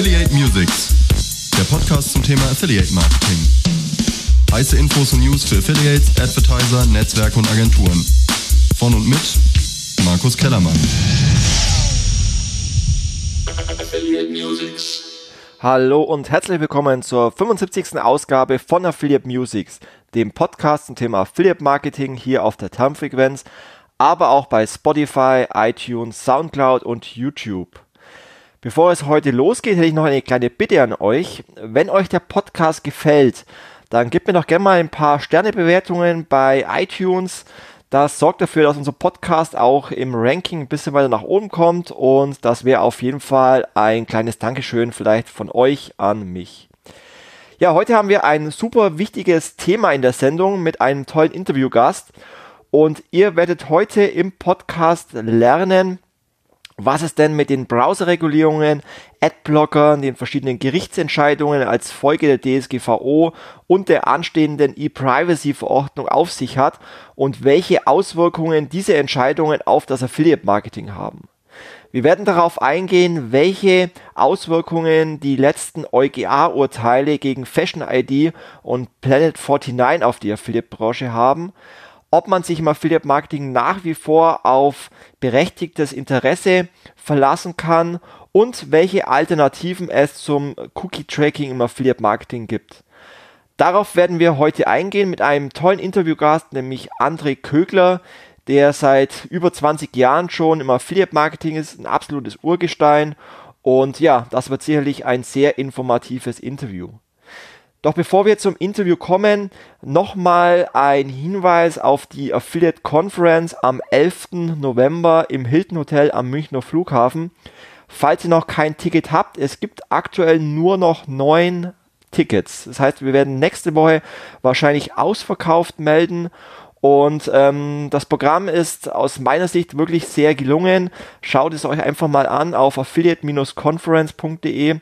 Affiliate Musics, der Podcast zum Thema Affiliate Marketing. Heiße Infos und News für Affiliates, Advertiser, Netzwerke und Agenturen. Von und mit Markus Kellermann. Affiliate Musics. Hallo und herzlich willkommen zur 75. Ausgabe von Affiliate Musics, dem Podcast zum Thema Affiliate Marketing hier auf der Termfrequenz, aber auch bei Spotify, iTunes, Soundcloud und YouTube. Bevor es heute losgeht, hätte ich noch eine kleine Bitte an euch. Wenn euch der Podcast gefällt, dann gebt mir doch gerne mal ein paar Sternebewertungen bei iTunes. Das sorgt dafür, dass unser Podcast auch im Ranking ein bisschen weiter nach oben kommt und das wäre auf jeden Fall ein kleines Dankeschön vielleicht von euch an mich. Ja, heute haben wir ein super wichtiges Thema in der Sendung mit einem tollen Interviewgast und ihr werdet heute im Podcast lernen, was es denn mit den Browserregulierungen, Adblockern, den verschiedenen Gerichtsentscheidungen als Folge der DSGVO und der anstehenden E-Privacy-Verordnung auf sich hat und welche Auswirkungen diese Entscheidungen auf das Affiliate-Marketing haben. Wir werden darauf eingehen, welche Auswirkungen die letzten EuGH-Urteile gegen Fashion ID und Planet 49 auf die Affiliate-Branche haben ob man sich im Affiliate Marketing nach wie vor auf berechtigtes Interesse verlassen kann und welche Alternativen es zum Cookie Tracking im Affiliate Marketing gibt. Darauf werden wir heute eingehen mit einem tollen Interviewgast, nämlich André Kögler, der seit über 20 Jahren schon im Affiliate Marketing ist, ein absolutes Urgestein. Und ja, das wird sicherlich ein sehr informatives Interview. Doch bevor wir zum Interview kommen, nochmal ein Hinweis auf die Affiliate Conference am 11. November im Hilton Hotel am Münchner Flughafen. Falls ihr noch kein Ticket habt, es gibt aktuell nur noch neun Tickets. Das heißt, wir werden nächste Woche wahrscheinlich ausverkauft melden. Und ähm, das Programm ist aus meiner Sicht wirklich sehr gelungen. Schaut es euch einfach mal an auf affiliate-conference.de.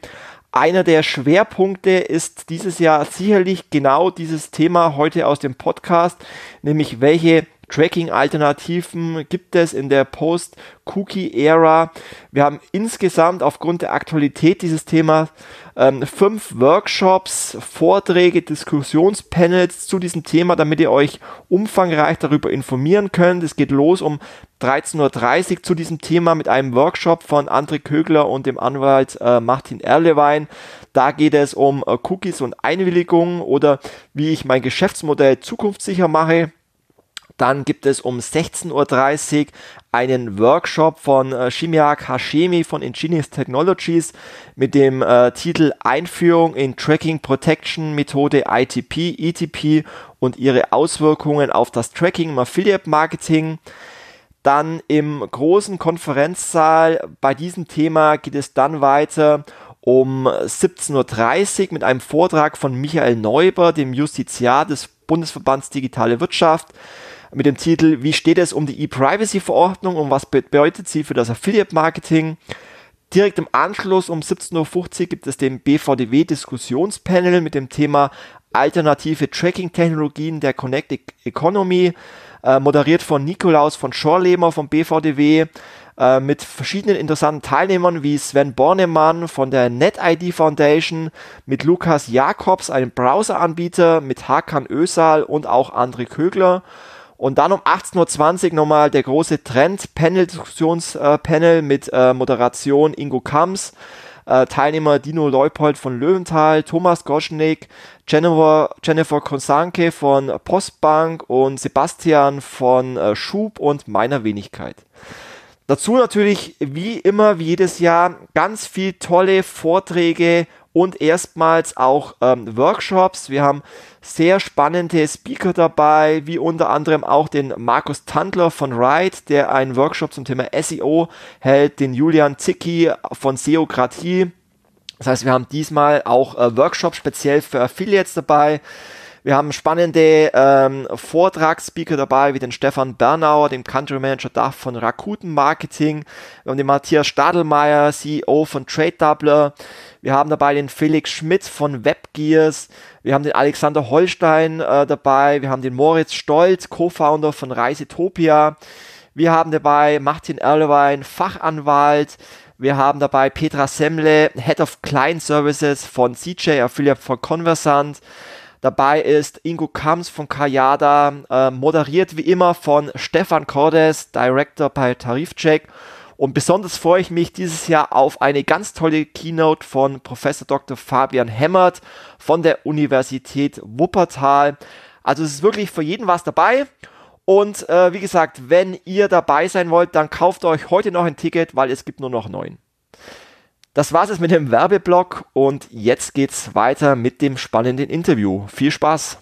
Einer der Schwerpunkte ist dieses Jahr sicherlich genau dieses Thema heute aus dem Podcast, nämlich welche Tracking-Alternativen gibt es in der Post-Cookie-Ära. Wir haben insgesamt aufgrund der Aktualität dieses Themas ähm, fünf Workshops, Vorträge, Diskussionspanels zu diesem Thema, damit ihr euch umfangreich darüber informieren könnt. Es geht los um 13.30 Uhr zu diesem Thema mit einem Workshop von André Kögler und dem Anwalt äh, Martin Erlewein. Da geht es um äh, Cookies und Einwilligungen oder wie ich mein Geschäftsmodell zukunftssicher mache. Dann gibt es um 16.30 Uhr einen Workshop von äh, Shimiak Hashemi von Ingenious Technologies mit dem äh, Titel Einführung in Tracking Protection Methode ITP, ETP und ihre Auswirkungen auf das Tracking im Affiliate Marketing. Dann im großen Konferenzsaal bei diesem Thema geht es dann weiter um 17.30 Uhr mit einem Vortrag von Michael Neuber, dem Justiziar des Bundesverbands Digitale Wirtschaft mit dem Titel Wie steht es um die E-Privacy-Verordnung und was bedeutet sie für das Affiliate-Marketing? Direkt im Anschluss um 17.50 Uhr gibt es den BVDW-Diskussionspanel mit dem Thema Alternative Tracking-Technologien der Connected Economy, äh, moderiert von Nikolaus von Schorlemer vom BVDW, äh, mit verschiedenen interessanten Teilnehmern wie Sven Bornemann von der NetID Foundation, mit Lukas Jakobs, einem Browseranbieter, mit Hakan Ösal und auch André Kögler. Und dann um 18.20 Uhr nochmal der große Trend-Panel-Diskussionspanel äh, mit äh, Moderation Ingo Kams, äh, Teilnehmer Dino Leupold von Löwenthal, Thomas Goschnik, Jennifer, Jennifer Konsanke von Postbank und Sebastian von äh, Schub und meiner Wenigkeit. Dazu natürlich wie immer, wie jedes Jahr, ganz viel tolle Vorträge und erstmals auch ähm, Workshops. Wir haben sehr spannende Speaker dabei, wie unter anderem auch den Markus Tandler von Ride, der einen Workshop zum Thema SEO hält, den Julian Zicki von Seokratie. Das heißt, wir haben diesmal auch äh, Workshops speziell für Affiliates dabei. Wir haben spannende ähm, Vortragsspeaker dabei, wie den Stefan Bernauer, dem Country Manager Dach von Rakuten Marketing. Wir haben den Matthias Stadelmeier, CEO von Trade Doubler. Wir haben dabei den Felix Schmidt von Webgears. Wir haben den Alexander Holstein äh, dabei. Wir haben den Moritz Stolz, Co-Founder von Reisetopia. Wir haben dabei Martin Erlewein, Fachanwalt. Wir haben dabei Petra Semle, Head of Client Services von CJ, Affiliate von Conversant. Dabei ist Ingo Kams von Kayada, äh, moderiert wie immer von Stefan Cordes, Director bei Tarifcheck. Und besonders freue ich mich dieses Jahr auf eine ganz tolle Keynote von Professor Dr. Fabian Hemmert von der Universität Wuppertal. Also es ist wirklich für jeden was dabei. Und äh, wie gesagt, wenn ihr dabei sein wollt, dann kauft euch heute noch ein Ticket, weil es gibt nur noch neun. Das war's jetzt mit dem Werbeblock und jetzt geht's weiter mit dem spannenden Interview. Viel Spaß!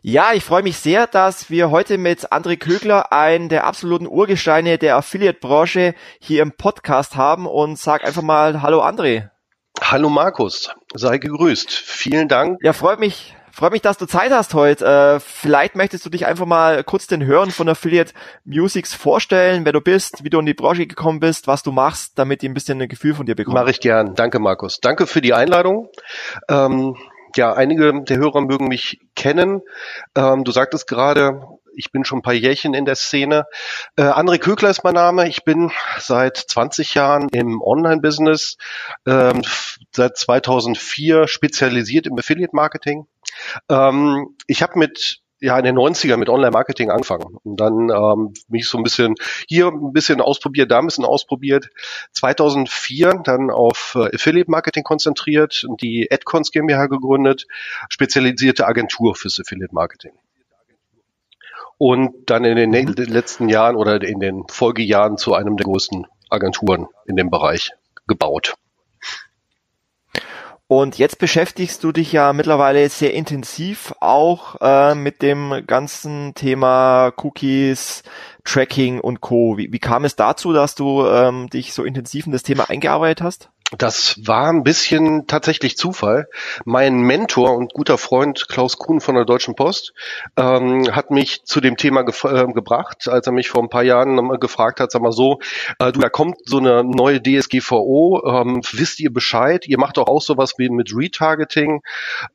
Ja, ich freue mich sehr, dass wir heute mit André Kögler einen der absoluten Urgesteine der Affiliate-Branche hier im Podcast haben und sag einfach mal Hallo André. Hallo Markus, sei gegrüßt. Vielen Dank. Ja, freut mich, freut mich, dass du Zeit hast heute. Äh, vielleicht möchtest du dich einfach mal kurz den Hörern von Affiliate Musics vorstellen, wer du bist, wie du in die Branche gekommen bist, was du machst, damit die ein bisschen ein Gefühl von dir bekommen. Mache ich gern. Danke, Markus. Danke für die Einladung. Ähm, ja, einige der Hörer mögen mich kennen. Ähm, du sagtest gerade, ich bin schon ein paar Jährchen in der Szene. Äh, André Kögler ist mein Name. Ich bin seit 20 Jahren im Online-Business, ähm, seit 2004 spezialisiert im Affiliate-Marketing. Ähm, ich habe mit ja in den 90er mit Online-Marketing angefangen und dann ähm, mich so ein bisschen hier ein bisschen ausprobiert, da ein bisschen ausprobiert. 2004 dann auf äh, Affiliate-Marketing konzentriert und die Adcons GmbH gegründet, spezialisierte Agentur fürs Affiliate-Marketing. Und dann in den mhm. letzten Jahren oder in den Folgejahren zu einem der größten Agenturen in dem Bereich gebaut. Und jetzt beschäftigst du dich ja mittlerweile sehr intensiv auch äh, mit dem ganzen Thema Cookies, Tracking und Co. Wie, wie kam es dazu, dass du ähm, dich so intensiv in das Thema eingearbeitet hast? Das war ein bisschen tatsächlich Zufall. Mein Mentor und guter Freund Klaus Kuhn von der Deutschen Post ähm, hat mich zu dem Thema äh, gebracht, als er mich vor ein paar Jahren gefragt hat, sag mal so, äh, du, da kommt so eine neue DSGVO, ähm, wisst ihr Bescheid? Ihr macht doch auch sowas wie mit Retargeting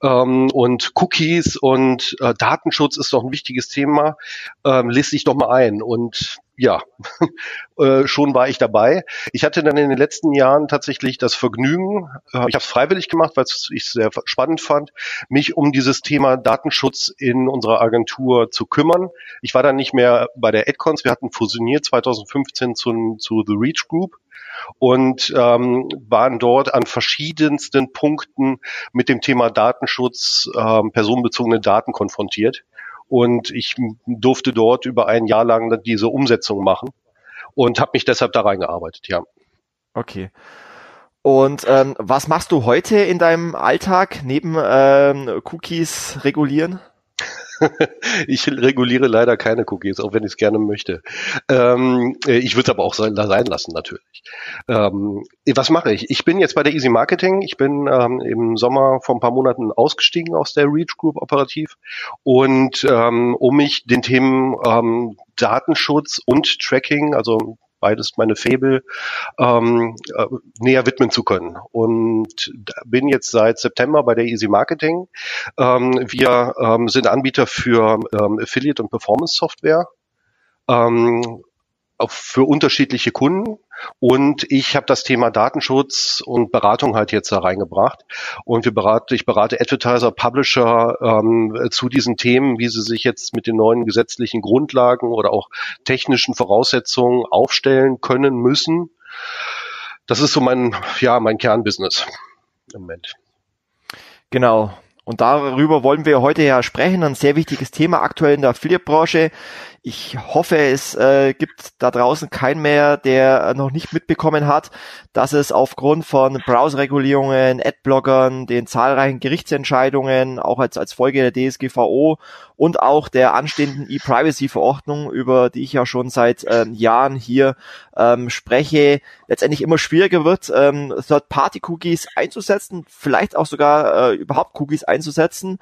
ähm, und Cookies und äh, Datenschutz ist doch ein wichtiges Thema. Ähm, lest dich doch mal ein. Und ja, äh, schon war ich dabei. Ich hatte dann in den letzten Jahren tatsächlich das Vergnügen, äh, ich habe es freiwillig gemacht, weil ich es sehr spannend fand, mich um dieses Thema Datenschutz in unserer Agentur zu kümmern. Ich war dann nicht mehr bei der Adcons, wir hatten fusioniert 2015 zu, zu The Reach Group und ähm, waren dort an verschiedensten Punkten mit dem Thema Datenschutz, ähm, personenbezogene Daten konfrontiert und ich durfte dort über ein Jahr lang diese Umsetzung machen und habe mich deshalb da reingearbeitet, ja. Okay. Und ähm, was machst du heute in deinem Alltag neben ähm, Cookies regulieren? ich reguliere leider keine Cookies, auch wenn ich es gerne möchte. Ähm, ich würde es aber auch sein, sein lassen, natürlich. Ähm, was mache ich? Ich bin jetzt bei der Easy Marketing. Ich bin ähm, im Sommer vor ein paar Monaten ausgestiegen aus der Reach Group operativ und ähm, um mich den Themen ähm, Datenschutz und Tracking, also beides meine Fable, ähm, äh, näher widmen zu können. Und bin jetzt seit September bei der Easy Marketing. Ähm, wir ähm, sind Anbieter für ähm, Affiliate und Performance Software. Ähm, für unterschiedliche Kunden und ich habe das Thema Datenschutz und Beratung halt jetzt da reingebracht und wir berate, ich berate Advertiser, Publisher ähm, zu diesen Themen, wie sie sich jetzt mit den neuen gesetzlichen Grundlagen oder auch technischen Voraussetzungen aufstellen können müssen. Das ist so mein ja mein Kernbusiness im Moment. Genau. Und darüber wollen wir heute ja sprechen. Ein sehr wichtiges Thema aktuell in der Affiliate-Branche. Ich hoffe, es äh, gibt da draußen keinen mehr, der noch nicht mitbekommen hat, dass es aufgrund von Browser-Regulierungen, Adblockern, den zahlreichen Gerichtsentscheidungen, auch als, als Folge der DSGVO und auch der anstehenden E-Privacy-Verordnung, über die ich ja schon seit ähm, Jahren hier ähm, spreche, letztendlich immer schwieriger wird, ähm, Third-Party-Cookies einzusetzen, vielleicht auch sogar äh, überhaupt Cookies einzusetzen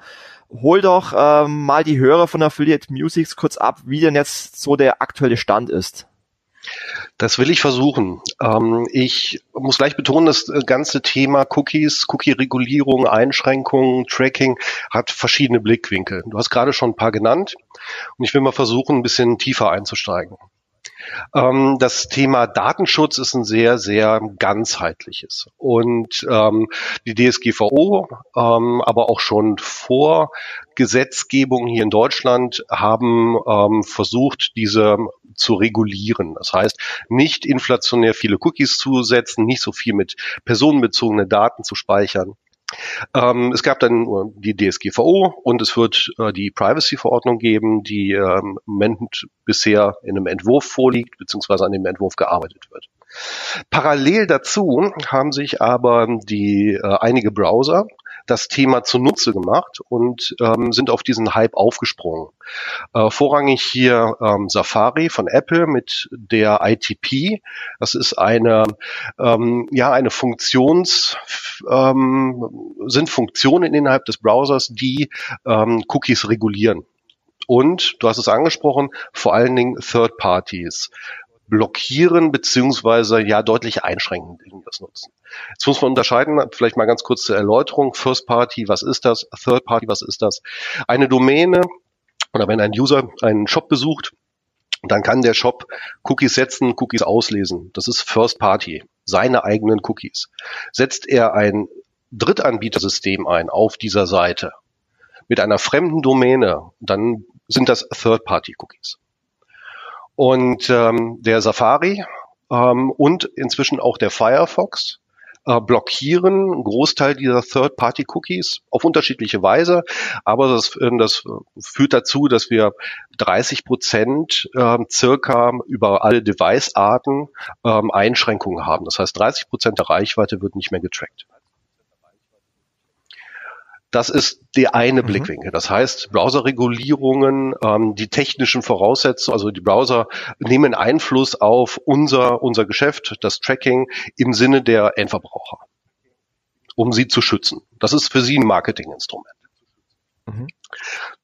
hol doch ähm, mal die Hörer von Affiliate Musics kurz ab, wie denn jetzt so der aktuelle Stand ist. Das will ich versuchen. Ähm, ich muss gleich betonen, das ganze Thema Cookies, Cookie-Regulierung, Einschränkungen, Tracking hat verschiedene Blickwinkel. Du hast gerade schon ein paar genannt und ich will mal versuchen, ein bisschen tiefer einzusteigen. Ähm, das Thema Datenschutz ist ein sehr, sehr ganzheitliches. Und ähm, die DSGVO, ähm, aber auch schon vor Gesetzgebung hier in Deutschland haben ähm, versucht, diese zu regulieren. Das heißt, nicht inflationär viele Cookies zu setzen, nicht so viel mit personenbezogenen Daten zu speichern. Ähm, es gab dann die DSGVO und es wird äh, die Privacy-Verordnung geben, die äh, im Moment bisher in einem Entwurf vorliegt, beziehungsweise an dem Entwurf gearbeitet wird. Parallel dazu haben sich aber die äh, einige Browser das Thema zunutze gemacht und ähm, sind auf diesen Hype aufgesprungen. Äh, vorrangig hier ähm, Safari von Apple mit der ITP. Das ist eine, ähm, ja, eine Funktions, ähm, sind Funktionen innerhalb des Browsers, die ähm, Cookies regulieren. Und, du hast es angesprochen, vor allen Dingen Third Parties blockieren beziehungsweise ja deutlich einschränken das Nutzen. Jetzt muss man unterscheiden, vielleicht mal ganz kurz zur Erläuterung. First Party, was ist das? Third Party, was ist das? Eine Domäne oder wenn ein User einen Shop besucht, dann kann der Shop Cookies setzen, Cookies auslesen. Das ist First Party, seine eigenen Cookies. Setzt er ein Drittanbietersystem ein auf dieser Seite mit einer fremden Domäne, dann sind das Third Party Cookies. Und ähm, der Safari ähm, und inzwischen auch der Firefox äh, blockieren einen Großteil dieser Third-Party-Cookies auf unterschiedliche Weise. Aber das, äh, das führt dazu, dass wir 30 Prozent äh, circa über alle Device-Arten ähm, Einschränkungen haben. Das heißt, 30 Prozent der Reichweite wird nicht mehr getrackt. Das ist der eine mhm. Blickwinkel. Das heißt, Browserregulierungen, ähm, die technischen Voraussetzungen, also die Browser nehmen Einfluss auf unser, unser Geschäft, das Tracking im Sinne der Endverbraucher, um sie zu schützen. Das ist für sie ein Marketinginstrument. Mhm.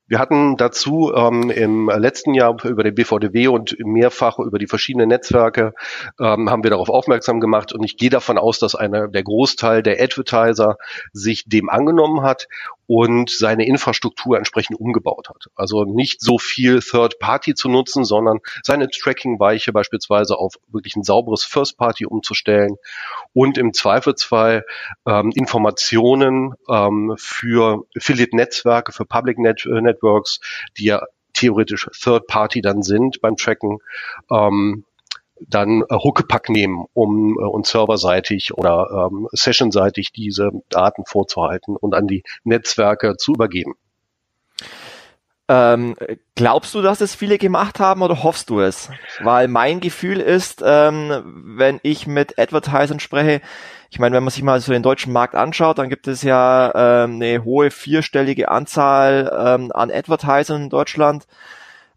Wir hatten dazu ähm, im letzten Jahr über den BVDW und mehrfach über die verschiedenen Netzwerke ähm, haben wir darauf aufmerksam gemacht. Und ich gehe davon aus, dass einer der Großteil der Advertiser sich dem angenommen hat und seine Infrastruktur entsprechend umgebaut hat. Also nicht so viel Third Party zu nutzen, sondern seine Tracking-Weiche beispielsweise auf wirklich ein sauberes First Party umzustellen und im Zweifelsfall ähm, Informationen ähm, für Affiliate-Netzwerke, für Public Net äh, Networks, die ja theoretisch Third Party dann sind beim Tracken, ähm, dann äh, Huckepack nehmen, um äh, uns serverseitig oder ähm, sessionseitig diese Daten vorzuhalten und an die Netzwerke zu übergeben. Ähm, glaubst du, dass es viele gemacht haben oder hoffst du es? Weil mein Gefühl ist, ähm, wenn ich mit Advertisern spreche, ich meine, wenn man sich mal so den deutschen Markt anschaut, dann gibt es ja ähm, eine hohe vierstellige Anzahl ähm, an Advertisern in Deutschland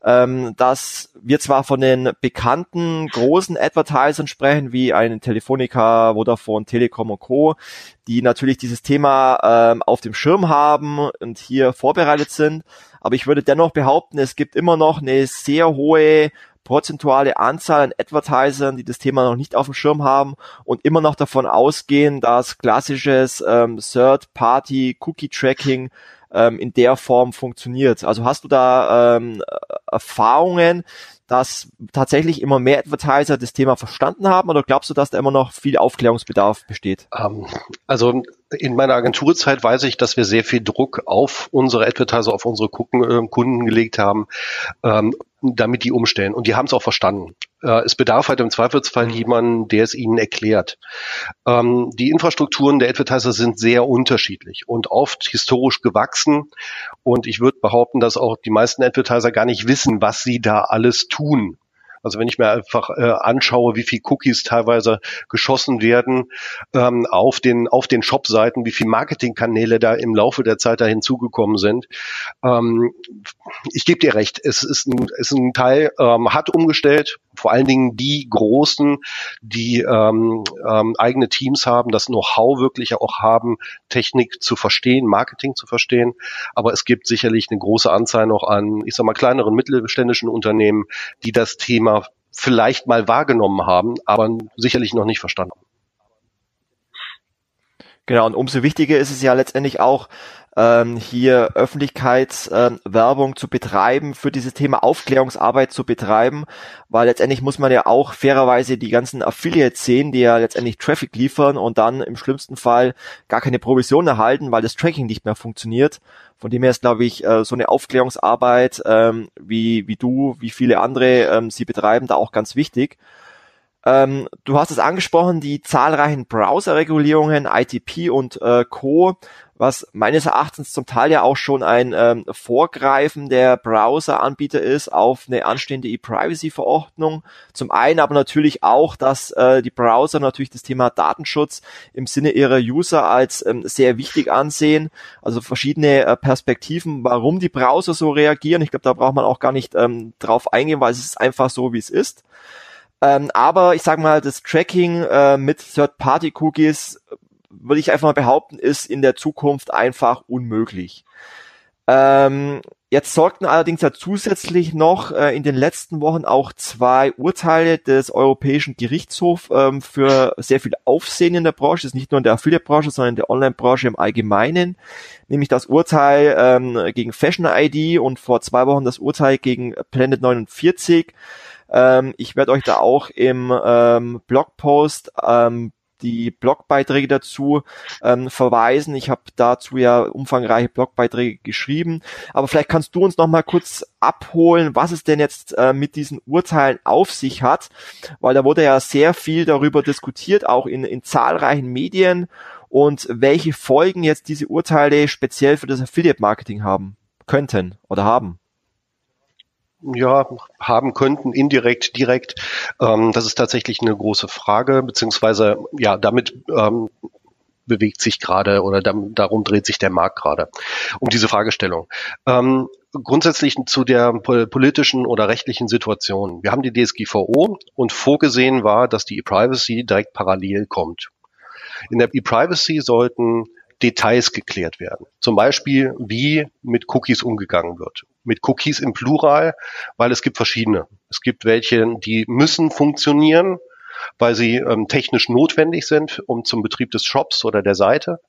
ähm, dass wir zwar von den bekannten großen Advertisern sprechen, wie einen Telefonica, Vodafone, Telekom und Co., die natürlich dieses Thema ähm, auf dem Schirm haben und hier vorbereitet sind. Aber ich würde dennoch behaupten, es gibt immer noch eine sehr hohe prozentuale Anzahl an Advertisern, die das Thema noch nicht auf dem Schirm haben und immer noch davon ausgehen, dass klassisches ähm, Third-Party-Cookie-Tracking ähm, in der Form funktioniert. Also hast du da ähm, Erfahrungen, dass tatsächlich immer mehr Advertiser das Thema verstanden haben oder glaubst du, dass da immer noch viel Aufklärungsbedarf besteht? Ähm, also in meiner Agenturzeit weiß ich, dass wir sehr viel Druck auf unsere Advertiser, auf unsere äh, Kunden gelegt haben, ähm, damit die umstellen. Und die haben es auch verstanden. Äh, es bedarf halt im Zweifelsfall mhm. jemanden, der es ihnen erklärt. Ähm, die Infrastrukturen der Advertiser sind sehr unterschiedlich und oft historisch gewachsen. Und ich würde behaupten, dass auch die meisten Advertiser gar nicht wissen, was sie da alles tun. Also wenn ich mir einfach äh, anschaue, wie viel Cookies teilweise geschossen werden ähm, auf den auf den Shop-Seiten, wie viel Marketingkanäle da im Laufe der Zeit da hinzugekommen sind. Ähm, ich gebe dir recht, es ist ein, ist ein Teil, ähm, hat umgestellt, vor allen Dingen die Großen, die ähm, ähm, eigene Teams haben, das Know-how wirklich auch haben, Technik zu verstehen, Marketing zu verstehen. Aber es gibt sicherlich eine große Anzahl noch an, ich sag mal, kleineren mittelständischen Unternehmen, die das Thema vielleicht mal wahrgenommen haben, aber sicherlich noch nicht verstanden. Genau, und umso wichtiger ist es ja letztendlich auch, ähm, hier Öffentlichkeitswerbung äh, zu betreiben, für dieses Thema Aufklärungsarbeit zu betreiben, weil letztendlich muss man ja auch fairerweise die ganzen Affiliates sehen, die ja letztendlich Traffic liefern und dann im schlimmsten Fall gar keine Provision erhalten, weil das Tracking nicht mehr funktioniert. Von dem her ist, glaube ich, äh, so eine Aufklärungsarbeit, ähm, wie, wie du, wie viele andere ähm, sie betreiben, da auch ganz wichtig. Ähm, du hast es angesprochen, die zahlreichen Browser-Regulierungen, ITP und äh, Co was meines Erachtens zum Teil ja auch schon ein ähm, Vorgreifen der Browser-Anbieter ist auf eine anstehende E-Privacy-Verordnung. Zum einen aber natürlich auch, dass äh, die Browser natürlich das Thema Datenschutz im Sinne ihrer User als ähm, sehr wichtig ansehen. Also verschiedene äh, Perspektiven, warum die Browser so reagieren. Ich glaube, da braucht man auch gar nicht ähm, drauf eingehen, weil es ist einfach so, wie es ist. Ähm, aber ich sage mal, das Tracking äh, mit Third-Party-Cookies würde ich einfach mal behaupten, ist in der Zukunft einfach unmöglich. Ähm, jetzt sorgten allerdings ja zusätzlich noch äh, in den letzten Wochen auch zwei Urteile des Europäischen Gerichtshofs ähm, für sehr viel Aufsehen in der Branche. Das ist nicht nur in der Affiliate-Branche, sondern in der Online-Branche im Allgemeinen. Nämlich das Urteil ähm, gegen Fashion ID und vor zwei Wochen das Urteil gegen Planet 49. Ähm, ich werde euch da auch im ähm, Blogpost ähm, die Blogbeiträge dazu ähm, verweisen. Ich habe dazu ja umfangreiche Blogbeiträge geschrieben. Aber vielleicht kannst du uns noch mal kurz abholen, was es denn jetzt äh, mit diesen Urteilen auf sich hat, weil da wurde ja sehr viel darüber diskutiert, auch in, in zahlreichen Medien und welche Folgen jetzt diese Urteile speziell für das Affiliate-Marketing haben könnten oder haben ja, haben könnten, indirekt, direkt. Ähm, das ist tatsächlich eine große Frage, beziehungsweise ja, damit ähm, bewegt sich gerade oder darum dreht sich der Markt gerade um diese Fragestellung. Ähm, grundsätzlich zu der politischen oder rechtlichen Situation. Wir haben die DSGVO und vorgesehen war, dass die E-Privacy direkt parallel kommt. In der E-Privacy sollten Details geklärt werden. Zum Beispiel, wie mit Cookies umgegangen wird. Mit Cookies im Plural, weil es gibt verschiedene. Es gibt welche, die müssen funktionieren, weil sie ähm, technisch notwendig sind, um zum Betrieb des Shops oder der Seite.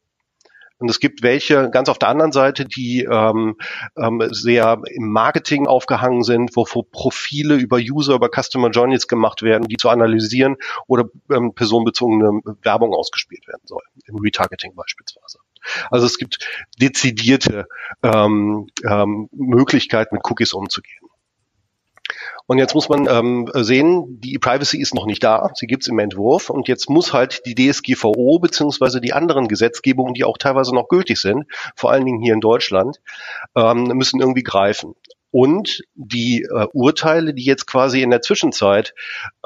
Und es gibt welche ganz auf der anderen Seite, die ähm, ähm, sehr im Marketing aufgehangen sind, wo Profile über User, über Customer Journeys gemacht werden, die zu analysieren oder ähm, personenbezogene Werbung ausgespielt werden soll, im Retargeting beispielsweise. Also es gibt dezidierte ähm, ähm, Möglichkeiten, mit Cookies umzugehen. Und jetzt muss man ähm, sehen, die Privacy ist noch nicht da, sie gibt es im Entwurf. Und jetzt muss halt die DSGVO beziehungsweise die anderen Gesetzgebungen, die auch teilweise noch gültig sind, vor allen Dingen hier in Deutschland, ähm, müssen irgendwie greifen. Und die äh, Urteile, die jetzt quasi in der Zwischenzeit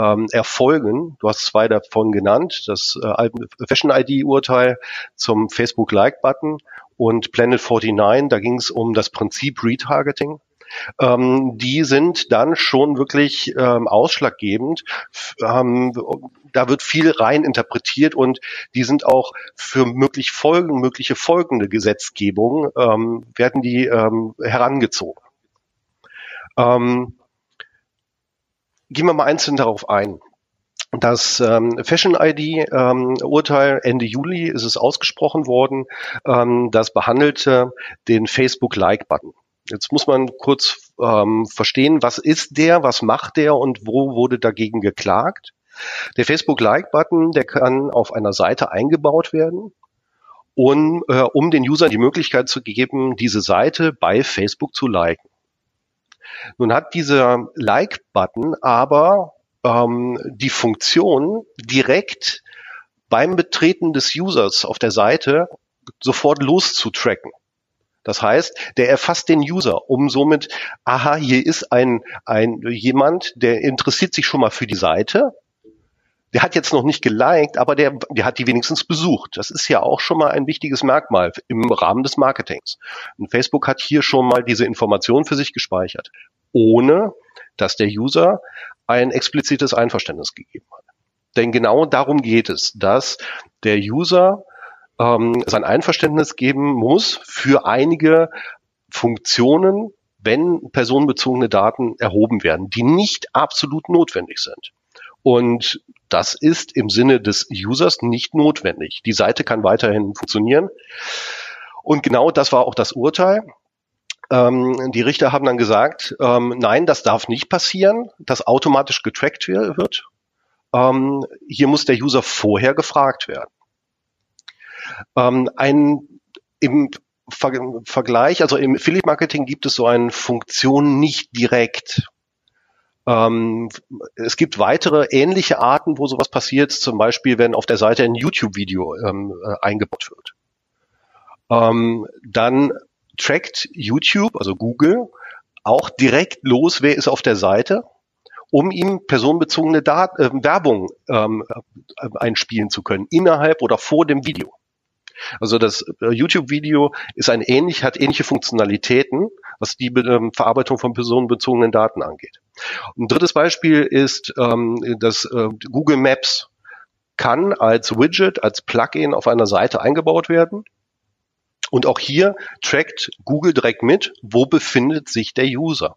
ähm, erfolgen, du hast zwei davon genannt, das äh, Fashion ID-Urteil zum Facebook-Like-Button und Planet 49, da ging es um das Prinzip Retargeting ähm, die sind dann schon wirklich ähm, ausschlaggebend. Ähm, da wird viel rein interpretiert und die sind auch für möglich Folgen, mögliche folgende Gesetzgebung ähm, werden die ähm, herangezogen. Ähm, gehen wir mal einzeln darauf ein. Das ähm, Fashion ID ähm, Urteil Ende Juli ist es ausgesprochen worden. Ähm, das behandelte den Facebook Like Button. Jetzt muss man kurz ähm, verstehen, was ist der, was macht der und wo wurde dagegen geklagt. Der Facebook-Like-Button, der kann auf einer Seite eingebaut werden, und, äh, um den Usern die Möglichkeit zu geben, diese Seite bei Facebook zu liken. Nun hat dieser Like-Button aber ähm, die Funktion, direkt beim Betreten des Users auf der Seite sofort loszutracken. Das heißt, der erfasst den User, um somit, aha, hier ist ein, ein jemand, der interessiert sich schon mal für die Seite. Der hat jetzt noch nicht geliked, aber der, der hat die wenigstens besucht. Das ist ja auch schon mal ein wichtiges Merkmal im Rahmen des Marketings. Und Facebook hat hier schon mal diese Information für sich gespeichert, ohne dass der User ein explizites Einverständnis gegeben hat. Denn genau darum geht es, dass der User ähm, sein Einverständnis geben muss für einige Funktionen, wenn personenbezogene Daten erhoben werden, die nicht absolut notwendig sind. Und das ist im Sinne des Users nicht notwendig. Die Seite kann weiterhin funktionieren. Und genau das war auch das Urteil. Ähm, die Richter haben dann gesagt, ähm, nein, das darf nicht passieren, dass automatisch getrackt wird. Ähm, hier muss der User vorher gefragt werden. Ähm, ein im Ver Vergleich, also im Affiliate Marketing gibt es so eine Funktion nicht direkt. Ähm, es gibt weitere ähnliche Arten, wo sowas passiert, zum Beispiel, wenn auf der Seite ein YouTube-Video ähm, äh, eingebaut wird. Ähm, dann trackt YouTube, also Google, auch direkt los, wer ist auf der Seite, um ihm personenbezogene Dat äh, Werbung ähm, äh, einspielen zu können, innerhalb oder vor dem Video. Also das äh, YouTube-Video ist ein ähnlich, hat ähnliche Funktionalitäten, was die ähm, Verarbeitung von personenbezogenen Daten angeht. Ein drittes Beispiel ist, ähm, dass äh, Google Maps kann als Widget, als Plugin auf einer Seite eingebaut werden. Und auch hier trackt Google direkt mit, wo befindet sich der User,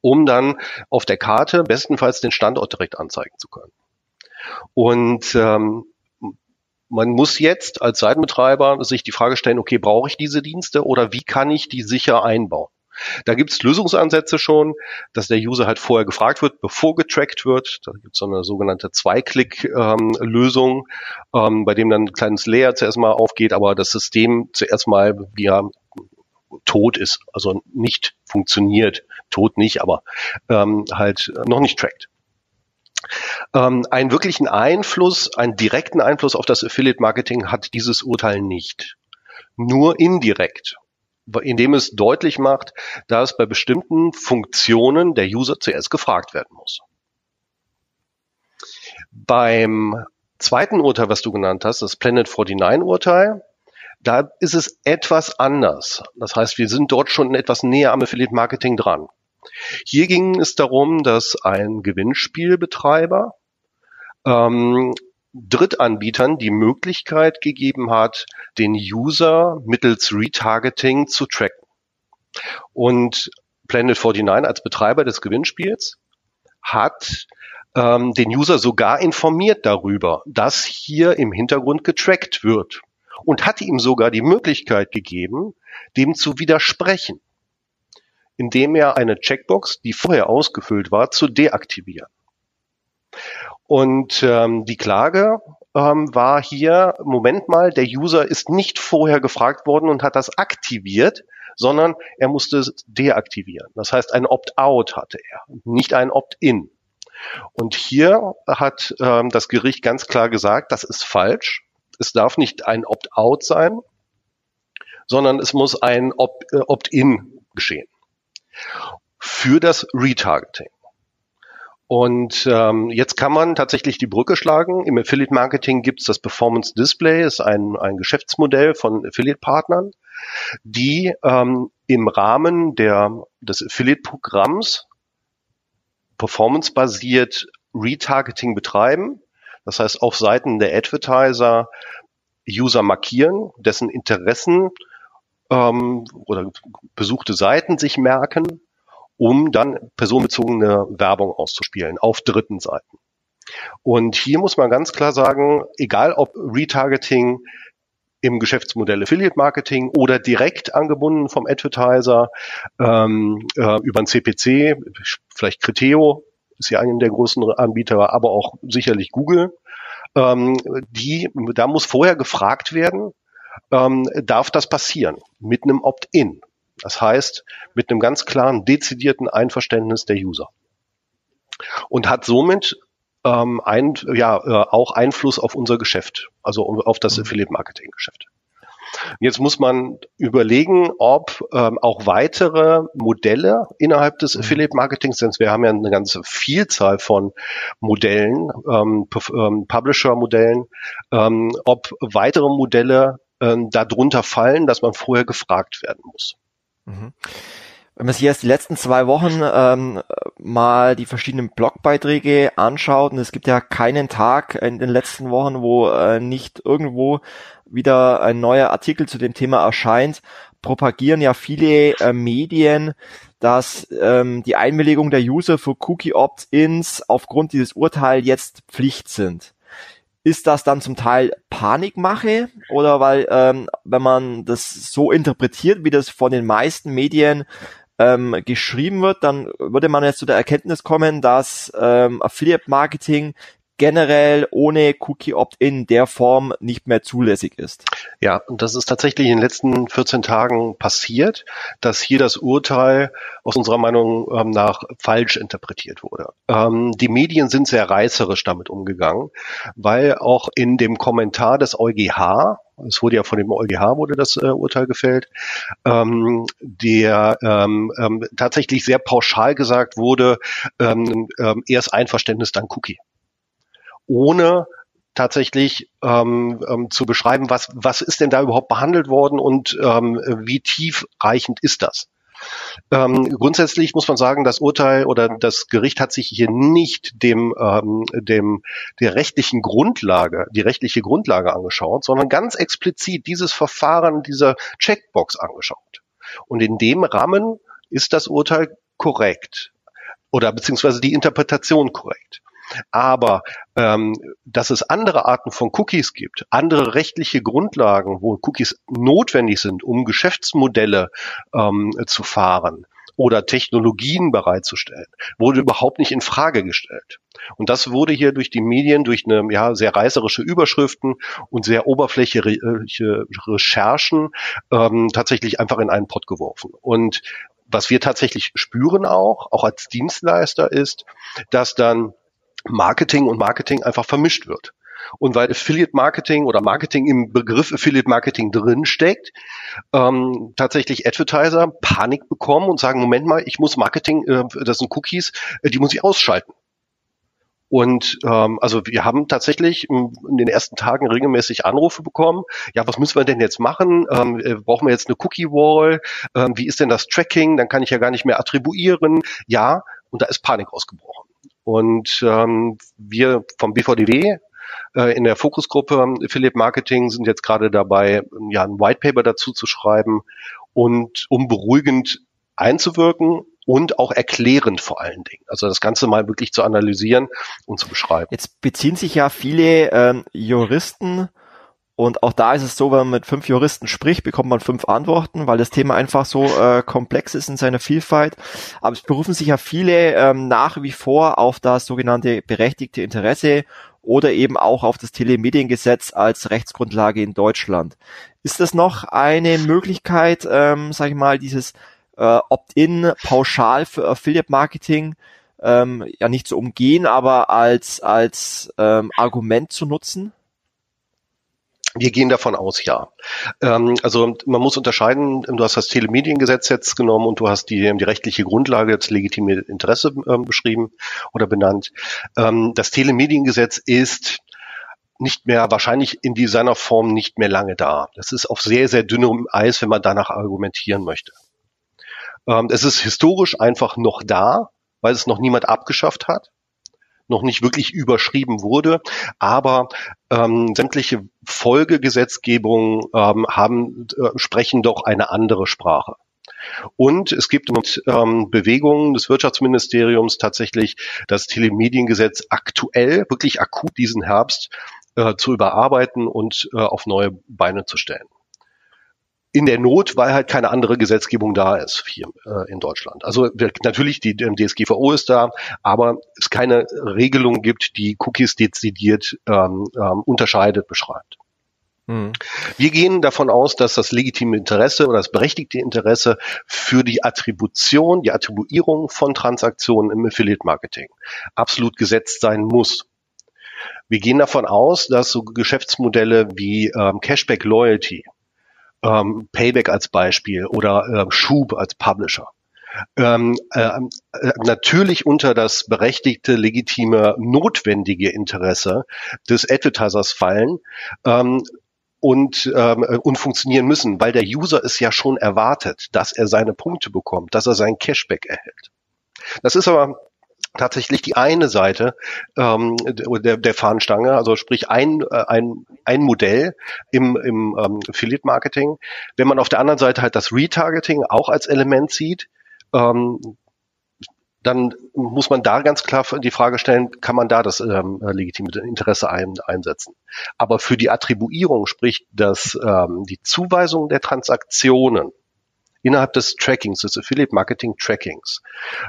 um dann auf der Karte bestenfalls den Standort direkt anzeigen zu können. Und ähm, man muss jetzt als Seitenbetreiber sich die Frage stellen, okay, brauche ich diese Dienste oder wie kann ich die sicher einbauen? Da gibt es Lösungsansätze schon, dass der User halt vorher gefragt wird, bevor getrackt wird. Da gibt es so eine sogenannte Zwei-Klick-Lösung, ähm, bei dem dann ein kleines Layer zuerst mal aufgeht, aber das System zuerst mal ja, tot ist, also nicht funktioniert, tot nicht, aber ähm, halt noch nicht trackt. Ähm, einen wirklichen Einfluss, einen direkten Einfluss auf das Affiliate Marketing hat dieses Urteil nicht. Nur indirekt, indem es deutlich macht, dass bei bestimmten Funktionen der User zuerst gefragt werden muss. Beim zweiten Urteil, was du genannt hast, das Planet 49 Urteil, da ist es etwas anders. Das heißt, wir sind dort schon etwas näher am Affiliate Marketing dran. Hier ging es darum, dass ein Gewinnspielbetreiber ähm, Drittanbietern die Möglichkeit gegeben hat, den User mittels Retargeting zu tracken. Und Planet 49 als Betreiber des Gewinnspiels hat ähm, den User sogar informiert darüber, dass hier im Hintergrund getrackt wird und hat ihm sogar die Möglichkeit gegeben, dem zu widersprechen indem er eine Checkbox, die vorher ausgefüllt war, zu deaktivieren. Und ähm, die Klage ähm, war hier, Moment mal, der User ist nicht vorher gefragt worden und hat das aktiviert, sondern er musste es deaktivieren. Das heißt, ein Opt-out hatte er, nicht ein Opt-in. Und hier hat ähm, das Gericht ganz klar gesagt, das ist falsch. Es darf nicht ein Opt-out sein, sondern es muss ein äh, Opt-in geschehen für das Retargeting. Und ähm, jetzt kann man tatsächlich die Brücke schlagen. Im Affiliate Marketing gibt es das Performance Display, ist ein, ein Geschäftsmodell von Affiliate-Partnern, die ähm, im Rahmen der, des Affiliate-Programms performance-basiert Retargeting betreiben. Das heißt, auf Seiten der Advertiser User markieren, dessen Interessen ähm, oder besuchte Seiten sich merken, um dann personenbezogene Werbung auszuspielen auf dritten Seiten. Und hier muss man ganz klar sagen, egal ob Retargeting im Geschäftsmodell Affiliate Marketing oder direkt angebunden vom Advertiser ähm, äh, über ein CPC, vielleicht Criteo ist ja einer der großen Anbieter, aber auch sicherlich Google. Ähm, die, da muss vorher gefragt werden, ähm, darf das passieren mit einem Opt-in. Das heißt, mit einem ganz klaren, dezidierten Einverständnis der User. Und hat somit ähm, ein, ja, äh, auch Einfluss auf unser Geschäft, also auf das mhm. Affiliate-Marketing-Geschäft. Jetzt muss man überlegen, ob ähm, auch weitere Modelle innerhalb des mhm. Affiliate-Marketings, denn wir haben ja eine ganze Vielzahl von Modellen, ähm, ähm, Publisher-Modellen, ähm, ob weitere Modelle ähm, darunter fallen, dass man vorher gefragt werden muss. Mhm. Wenn man sich jetzt die letzten zwei Wochen ähm, mal die verschiedenen Blogbeiträge anschaut, und es gibt ja keinen Tag in den letzten Wochen, wo äh, nicht irgendwo wieder ein neuer Artikel zu dem Thema erscheint, propagieren ja viele äh, Medien, dass ähm, die Einwilligung der User für Cookie Opt-ins aufgrund dieses Urteils jetzt Pflicht sind. Ist das dann zum Teil Panikmache? Oder weil, ähm, wenn man das so interpretiert, wie das von den meisten Medien ähm, geschrieben wird, dann würde man jetzt zu der Erkenntnis kommen, dass ähm, Affiliate Marketing generell ohne Cookie Opt-in der Form nicht mehr zulässig ist. Ja, und das ist tatsächlich in den letzten 14 Tagen passiert, dass hier das Urteil aus unserer Meinung ähm, nach falsch interpretiert wurde. Ähm, die Medien sind sehr reißerisch damit umgegangen, weil auch in dem Kommentar des EuGH, es wurde ja von dem EuGH wurde das äh, Urteil gefällt, ähm, der ähm, ähm, tatsächlich sehr pauschal gesagt wurde, ähm, ähm, erst Einverständnis, dann Cookie ohne tatsächlich ähm, ähm, zu beschreiben, was, was ist denn da überhaupt behandelt worden und ähm, wie tiefreichend ist das. Ähm, grundsätzlich muss man sagen, das Urteil oder das Gericht hat sich hier nicht dem, ähm, dem der rechtlichen Grundlage, die rechtliche Grundlage angeschaut, sondern ganz explizit dieses Verfahren dieser Checkbox angeschaut. Und in dem Rahmen ist das Urteil korrekt oder beziehungsweise die Interpretation korrekt. Aber ähm, dass es andere Arten von Cookies gibt, andere rechtliche Grundlagen, wo Cookies notwendig sind, um Geschäftsmodelle ähm, zu fahren, oder Technologien bereitzustellen, wurde überhaupt nicht in Frage gestellt. Und das wurde hier durch die Medien, durch eine ja, sehr reißerische Überschriften und sehr oberflächliche Recherchen ähm, tatsächlich einfach in einen Pott geworfen. Und was wir tatsächlich spüren auch, auch als Dienstleister, ist, dass dann Marketing und Marketing einfach vermischt wird. Und weil Affiliate Marketing oder Marketing im Begriff Affiliate Marketing drin steckt, ähm, tatsächlich Advertiser Panik bekommen und sagen, Moment mal, ich muss Marketing, äh, das sind Cookies, äh, die muss ich ausschalten. Und ähm, also wir haben tatsächlich in den ersten Tagen regelmäßig Anrufe bekommen. Ja, was müssen wir denn jetzt machen? Ähm, äh, brauchen wir jetzt eine Cookie Wall? Ähm, wie ist denn das Tracking? Dann kann ich ja gar nicht mehr attribuieren. Ja, und da ist Panik ausgebrochen. Und ähm, wir vom BVDW äh, in der Fokusgruppe Affiliate Marketing sind jetzt gerade dabei, ja, ein White Paper dazu zu schreiben und um beruhigend einzuwirken und auch erklärend vor allen Dingen. Also das Ganze mal wirklich zu analysieren und zu beschreiben. Jetzt beziehen sich ja viele ähm, Juristen und auch da ist es so, wenn man mit fünf Juristen spricht, bekommt man fünf Antworten, weil das Thema einfach so äh, komplex ist in seiner Vielfalt. Aber es berufen sich ja viele ähm, nach wie vor auf das sogenannte berechtigte Interesse oder eben auch auf das Telemediengesetz als Rechtsgrundlage in Deutschland. Ist das noch eine Möglichkeit, ähm, sage ich mal, dieses äh, Opt-in pauschal für Affiliate Marketing ähm, ja nicht zu umgehen, aber als als ähm, Argument zu nutzen? Wir gehen davon aus, ja. Ähm, also man muss unterscheiden, du hast das Telemediengesetz jetzt genommen und du hast die, die rechtliche Grundlage, das legitime Interesse ähm, beschrieben oder benannt. Ähm, das Telemediengesetz ist nicht mehr, wahrscheinlich in seiner Form nicht mehr lange da. Das ist auf sehr, sehr dünnem Eis, wenn man danach argumentieren möchte. Es ist historisch einfach noch da, weil es noch niemand abgeschafft hat noch nicht wirklich überschrieben wurde, aber ähm, sämtliche Folgegesetzgebungen ähm, haben, äh, sprechen doch eine andere Sprache. Und es gibt mit ähm, Bewegungen des Wirtschaftsministeriums tatsächlich das Telemediengesetz aktuell, wirklich akut diesen Herbst äh, zu überarbeiten und äh, auf neue Beine zu stellen in der Not, weil halt keine andere Gesetzgebung da ist hier äh, in Deutschland. Also natürlich die DSGVO ist da, aber es keine Regelung gibt, die Cookies dezidiert ähm, ähm, unterscheidet, beschreibt. Mhm. Wir gehen davon aus, dass das legitime Interesse oder das berechtigte Interesse für die Attribution, die Attribuierung von Transaktionen im Affiliate Marketing absolut gesetzt sein muss. Wir gehen davon aus, dass so Geschäftsmodelle wie ähm, Cashback Loyalty ähm, Payback als Beispiel oder äh, Schub als Publisher. Ähm, äh, äh, natürlich unter das berechtigte, legitime, notwendige Interesse des Advertisers fallen ähm, und, ähm, und funktionieren müssen, weil der User es ja schon erwartet, dass er seine Punkte bekommt, dass er sein Cashback erhält. Das ist aber tatsächlich die eine Seite ähm, der, der Fahnenstange, also sprich ein, äh, ein, ein Modell im, im ähm, Affiliate Marketing. Wenn man auf der anderen Seite halt das Retargeting auch als Element sieht, ähm, dann muss man da ganz klar die Frage stellen, kann man da das ähm, legitime Interesse ein, einsetzen. Aber für die Attribuierung, sprich dass ähm, die Zuweisung der Transaktionen innerhalb des Trackings, des Affiliate Marketing Trackings,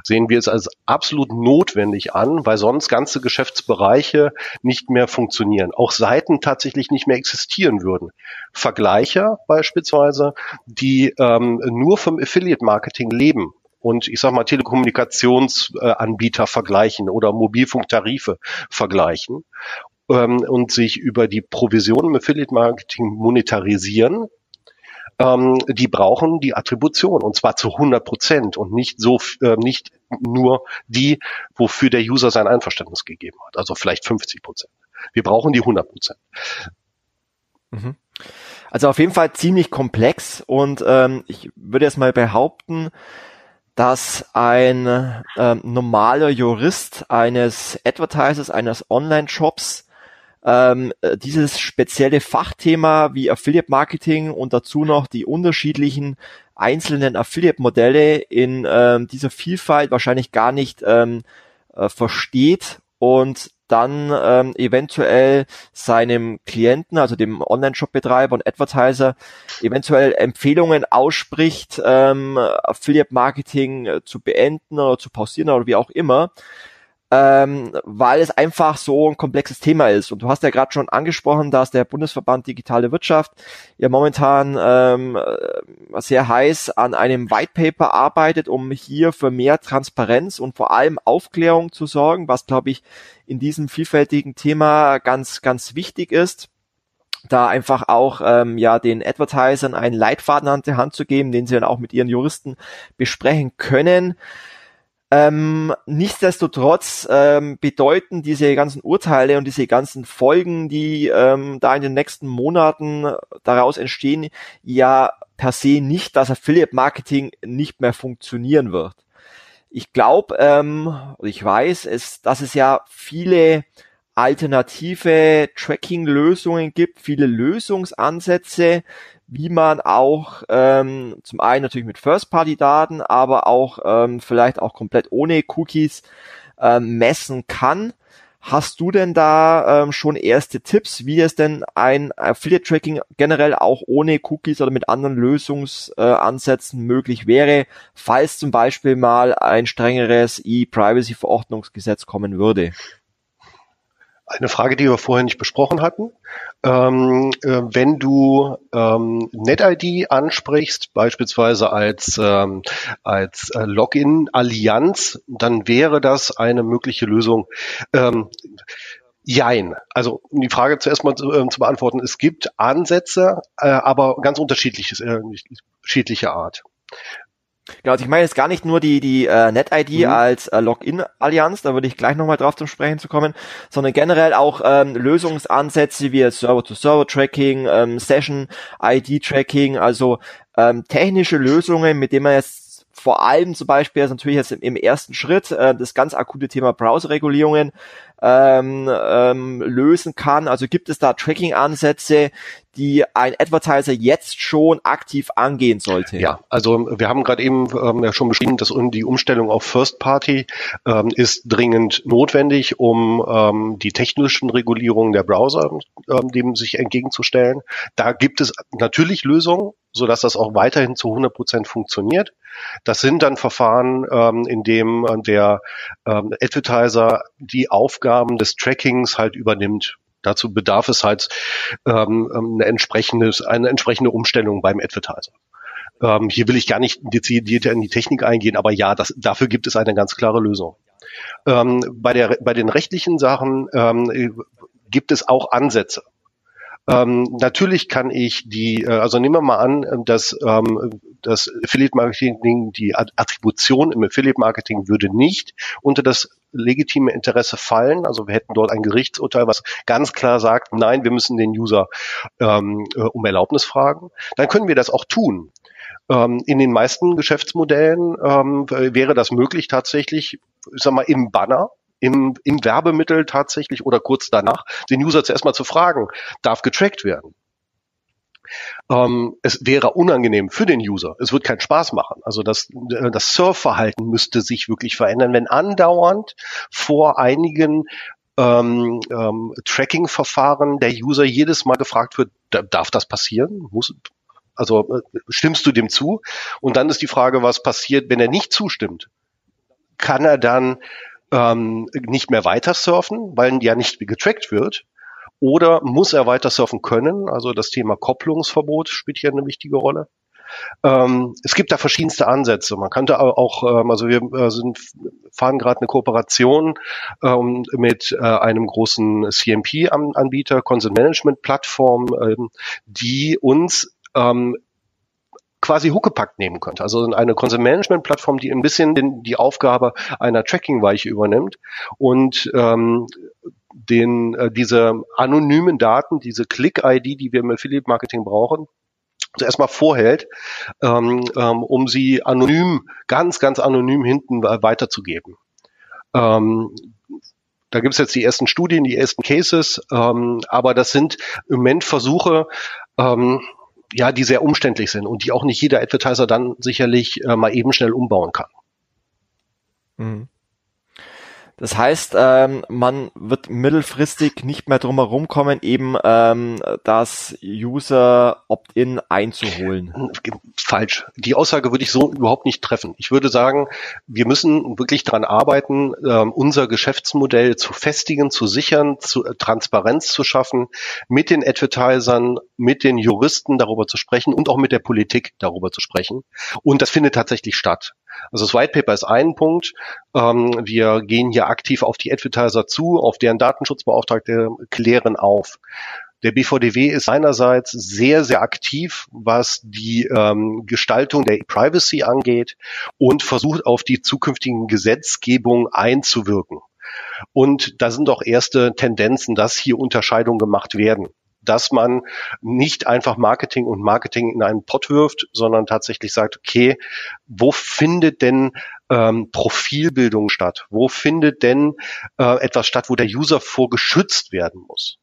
sehen wir es als absolut notwendig an, weil sonst ganze Geschäftsbereiche nicht mehr funktionieren. Auch Seiten tatsächlich nicht mehr existieren würden. Vergleicher beispielsweise, die ähm, nur vom Affiliate Marketing leben, und ich sag mal Telekommunikationsanbieter vergleichen oder Mobilfunktarife vergleichen ähm, und sich über die Provision im Affiliate Marketing monetarisieren, ähm, die brauchen die Attribution und zwar zu 100 Prozent und nicht so äh, nicht nur die, wofür der User sein Einverständnis gegeben hat, also vielleicht 50 Prozent. Wir brauchen die 100 Prozent. Mhm. Also auf jeden Fall ziemlich komplex und ähm, ich würde jetzt mal behaupten, dass ein äh, normaler Jurist eines Advertisers, eines Online-Shops ähm, äh, dieses spezielle Fachthema wie Affiliate Marketing und dazu noch die unterschiedlichen einzelnen Affiliate-Modelle in ähm, dieser Vielfalt wahrscheinlich gar nicht ähm, äh, versteht und dann ähm, eventuell seinem Klienten, also dem Online-Shop-Betreiber und Advertiser, eventuell Empfehlungen ausspricht, ähm, Affiliate-Marketing äh, zu beenden oder zu pausieren oder wie auch immer ähm, weil es einfach so ein komplexes Thema ist. Und du hast ja gerade schon angesprochen, dass der Bundesverband Digitale Wirtschaft ja momentan ähm, äh, sehr heiß an einem White Paper arbeitet, um hier für mehr Transparenz und vor allem Aufklärung zu sorgen, was, glaube ich, in diesem vielfältigen Thema ganz, ganz wichtig ist da einfach auch ähm, ja den Advertisern einen Leitfaden an die Hand zu geben, den sie dann auch mit ihren Juristen besprechen können. Ähm, nichtsdestotrotz ähm, bedeuten diese ganzen Urteile und diese ganzen Folgen, die ähm, da in den nächsten Monaten daraus entstehen, ja per se nicht, dass Affiliate Marketing nicht mehr funktionieren wird. Ich glaube, ähm, ich weiß, es, dass es ja viele alternative Tracking-Lösungen gibt, viele Lösungsansätze, wie man auch ähm, zum einen natürlich mit First-Party-Daten, aber auch ähm, vielleicht auch komplett ohne Cookies ähm, messen kann. Hast du denn da ähm, schon erste Tipps, wie es denn ein Affiliate-Tracking generell auch ohne Cookies oder mit anderen Lösungsansätzen äh, möglich wäre, falls zum Beispiel mal ein strengeres E-Privacy-Verordnungsgesetz kommen würde? Eine Frage, die wir vorher nicht besprochen hatten. Ähm, äh, wenn du ähm, NetID ansprichst, beispielsweise als, ähm, als äh, Login-Allianz, dann wäre das eine mögliche Lösung. Ähm, Jein. Also um die Frage zuerst mal zu, äh, zu beantworten, es gibt Ansätze, äh, aber ganz unterschiedliches, äh, unterschiedliche Art. Genau, also ich meine jetzt gar nicht nur die, die äh, NetID mhm. als äh, Login-Allianz, da würde ich gleich nochmal drauf zum Sprechen zu kommen, sondern generell auch ähm, Lösungsansätze wie Server-to-Server-Tracking, ähm, Session-ID-Tracking, also ähm, technische Lösungen, mit denen man jetzt vor allem zum Beispiel also natürlich jetzt im, im ersten Schritt äh, das ganz akute Thema Browser-Regulierungen ähm, ähm, lösen kann. Also gibt es da Tracking-Ansätze, die ein Advertiser jetzt schon aktiv angehen sollte? Ja, also wir haben gerade eben ähm, ja schon beschrieben, dass die Umstellung auf First Party ähm, ist dringend notwendig, um ähm, die technischen Regulierungen der Browser ähm, dem sich entgegenzustellen. Da gibt es natürlich Lösungen, so dass das auch weiterhin zu 100 Prozent funktioniert. Das sind dann Verfahren, ähm, in dem äh, der ähm, Advertiser die Aufgaben des Trackings halt übernimmt. Dazu bedarf es halt ähm, eine, entsprechende, eine entsprechende Umstellung beim Advertiser. Ähm, hier will ich gar nicht dezidiert in die Technik eingehen, aber ja, das, dafür gibt es eine ganz klare Lösung. Ähm, bei, der, bei den rechtlichen Sachen ähm, gibt es auch Ansätze. Ähm, natürlich kann ich die, äh, also nehmen wir mal an, dass ähm, das Affiliate Marketing, die Attribution im Affiliate Marketing würde nicht unter das legitime Interesse fallen. Also wir hätten dort ein Gerichtsurteil, was ganz klar sagt, nein, wir müssen den User ähm, äh, um Erlaubnis fragen. Dann können wir das auch tun. Ähm, in den meisten Geschäftsmodellen ähm, wäre das möglich tatsächlich, ich sag mal, im Banner im, im Werbemittel tatsächlich oder kurz danach den User zuerst mal zu fragen, darf getrackt werden. ähm, es wäre unangenehm für den User. Es wird keinen Spaß machen. Also das, äh, das Surfverhalten müsste sich wirklich verändern, wenn andauernd vor einigen ähm, ähm, Tracking-Verfahren der User jedes Mal gefragt wird, darf das passieren? Muss, also äh, stimmst du dem zu? Und dann ist die Frage, was passiert, wenn er nicht zustimmt? Kann er dann ähm, nicht mehr weiter surfen, weil ja nicht getrackt wird? Oder muss er weiter surfen können? Also das Thema Kopplungsverbot spielt hier eine wichtige Rolle. Ähm, es gibt da verschiedenste Ansätze. Man könnte auch, ähm, also wir äh, sind, fahren gerade eine Kooperation ähm, mit äh, einem großen CMP-Anbieter, Consent Management Plattform, ähm, die uns ähm, quasi Huckepack nehmen könnte. Also eine Consent Management Plattform, die ein bisschen den, die Aufgabe einer Tracking-Weiche übernimmt und ähm, den, äh, diese anonymen Daten, diese Click-ID, die wir im Affiliate-Marketing brauchen, also erstmal vorhält, ähm, ähm, um sie anonym, ganz, ganz anonym hinten weiterzugeben. Ähm, da gibt es jetzt die ersten Studien, die ersten Cases, ähm, aber das sind im Moment Versuche, ähm, ja, die sehr umständlich sind und die auch nicht jeder Advertiser dann sicherlich äh, mal eben schnell umbauen kann. Mhm. Das heißt, ähm, man wird mittelfristig nicht mehr drum herum kommen, eben ähm, das User Opt-in einzuholen. Falsch. Die Aussage würde ich so überhaupt nicht treffen. Ich würde sagen, wir müssen wirklich daran arbeiten, ähm, unser Geschäftsmodell zu festigen, zu sichern, zu äh, Transparenz zu schaffen, mit den Advertisern, mit den Juristen darüber zu sprechen und auch mit der Politik darüber zu sprechen. Und das findet tatsächlich statt. Also das White Paper ist ein Punkt. Ähm, wir gehen hier aktiv auf die Advertiser zu, auf deren Datenschutzbeauftragte klären auf. Der BVDW ist seinerseits sehr, sehr aktiv, was die ähm, Gestaltung der Privacy angeht und versucht auf die zukünftigen Gesetzgebung einzuwirken. Und da sind auch erste Tendenzen, dass hier Unterscheidungen gemacht werden dass man nicht einfach Marketing und Marketing in einen Pott wirft, sondern tatsächlich sagt, okay, wo findet denn ähm, Profilbildung statt? Wo findet denn äh, etwas statt, wo der User vor werden muss?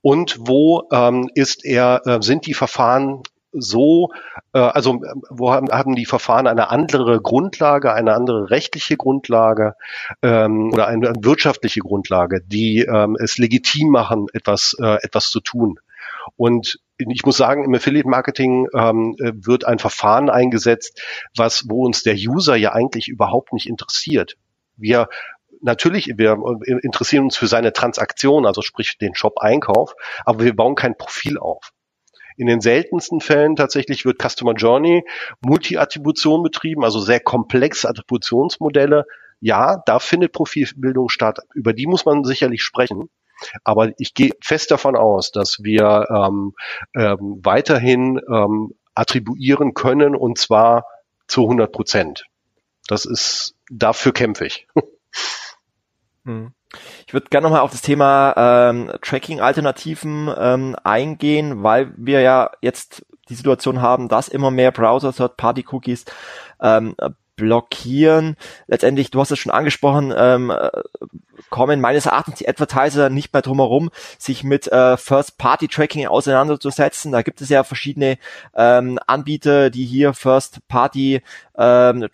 Und wo ähm, ist er, äh, sind die Verfahren so, äh, also wo haben, haben die Verfahren eine andere Grundlage, eine andere rechtliche Grundlage ähm, oder eine, eine wirtschaftliche Grundlage, die ähm, es legitim machen, etwas, äh, etwas zu tun. Und ich muss sagen, im Affiliate Marketing ähm, wird ein Verfahren eingesetzt, was, wo uns der User ja eigentlich überhaupt nicht interessiert. Wir natürlich, wir interessieren uns für seine Transaktion, also sprich den Shop-Einkauf, aber wir bauen kein Profil auf. In den seltensten Fällen tatsächlich wird Customer Journey Multi-Attribution betrieben, also sehr komplexe Attributionsmodelle. Ja, da findet Profilbildung statt. Über die muss man sicherlich sprechen. Aber ich gehe fest davon aus, dass wir ähm, ähm, weiterhin ähm, attribuieren können und zwar zu 100 Prozent. Das ist, dafür kämpfe ich. Hm. Ich würde gerne nochmal auf das Thema ähm, Tracking-Alternativen ähm, eingehen, weil wir ja jetzt die Situation haben, dass immer mehr Browser Third-Party-Cookies ähm, blockieren. Letztendlich, du hast es schon angesprochen, ähm, kommen meines Erachtens die Advertiser nicht mehr drum herum, sich mit äh, First-Party-Tracking auseinanderzusetzen. Da gibt es ja verschiedene ähm, Anbieter, die hier First-Party ähm,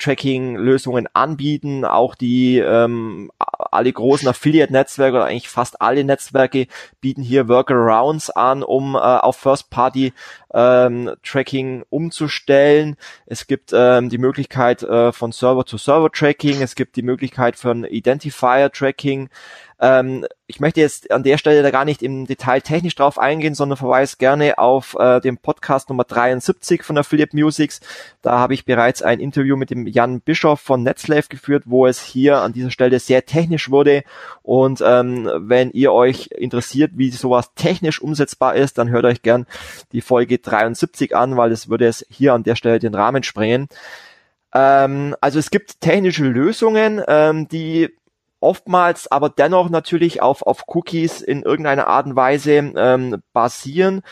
anbieten. Auch die ähm, alle großen Affiliate-Netzwerke oder eigentlich fast alle Netzwerke bieten hier Workarounds an, um äh, auf First-Party ähm, Tracking umzustellen. Es gibt ähm, die Möglichkeit äh, von Server-to-Server-Tracking. Es gibt die Möglichkeit von Identifier-Tracking. Ähm, ich möchte jetzt an der Stelle da gar nicht im Detail technisch drauf eingehen, sondern verweise gerne auf äh, den Podcast Nummer 73 von Affiliate Musics. Da habe ich bereits ein Interview mit dem Jan Bischoff von Netzlave geführt, wo es hier an dieser Stelle sehr technisch wurde. Und ähm, wenn ihr euch interessiert, wie sowas technisch umsetzbar ist, dann hört euch gern die Folge 73 an, weil es würde es hier an der Stelle den Rahmen sprengen ähm, also es gibt technische Lösungen, ähm, die oftmals aber dennoch natürlich auf, auf Cookies in irgendeiner Art und Weise ähm, basieren.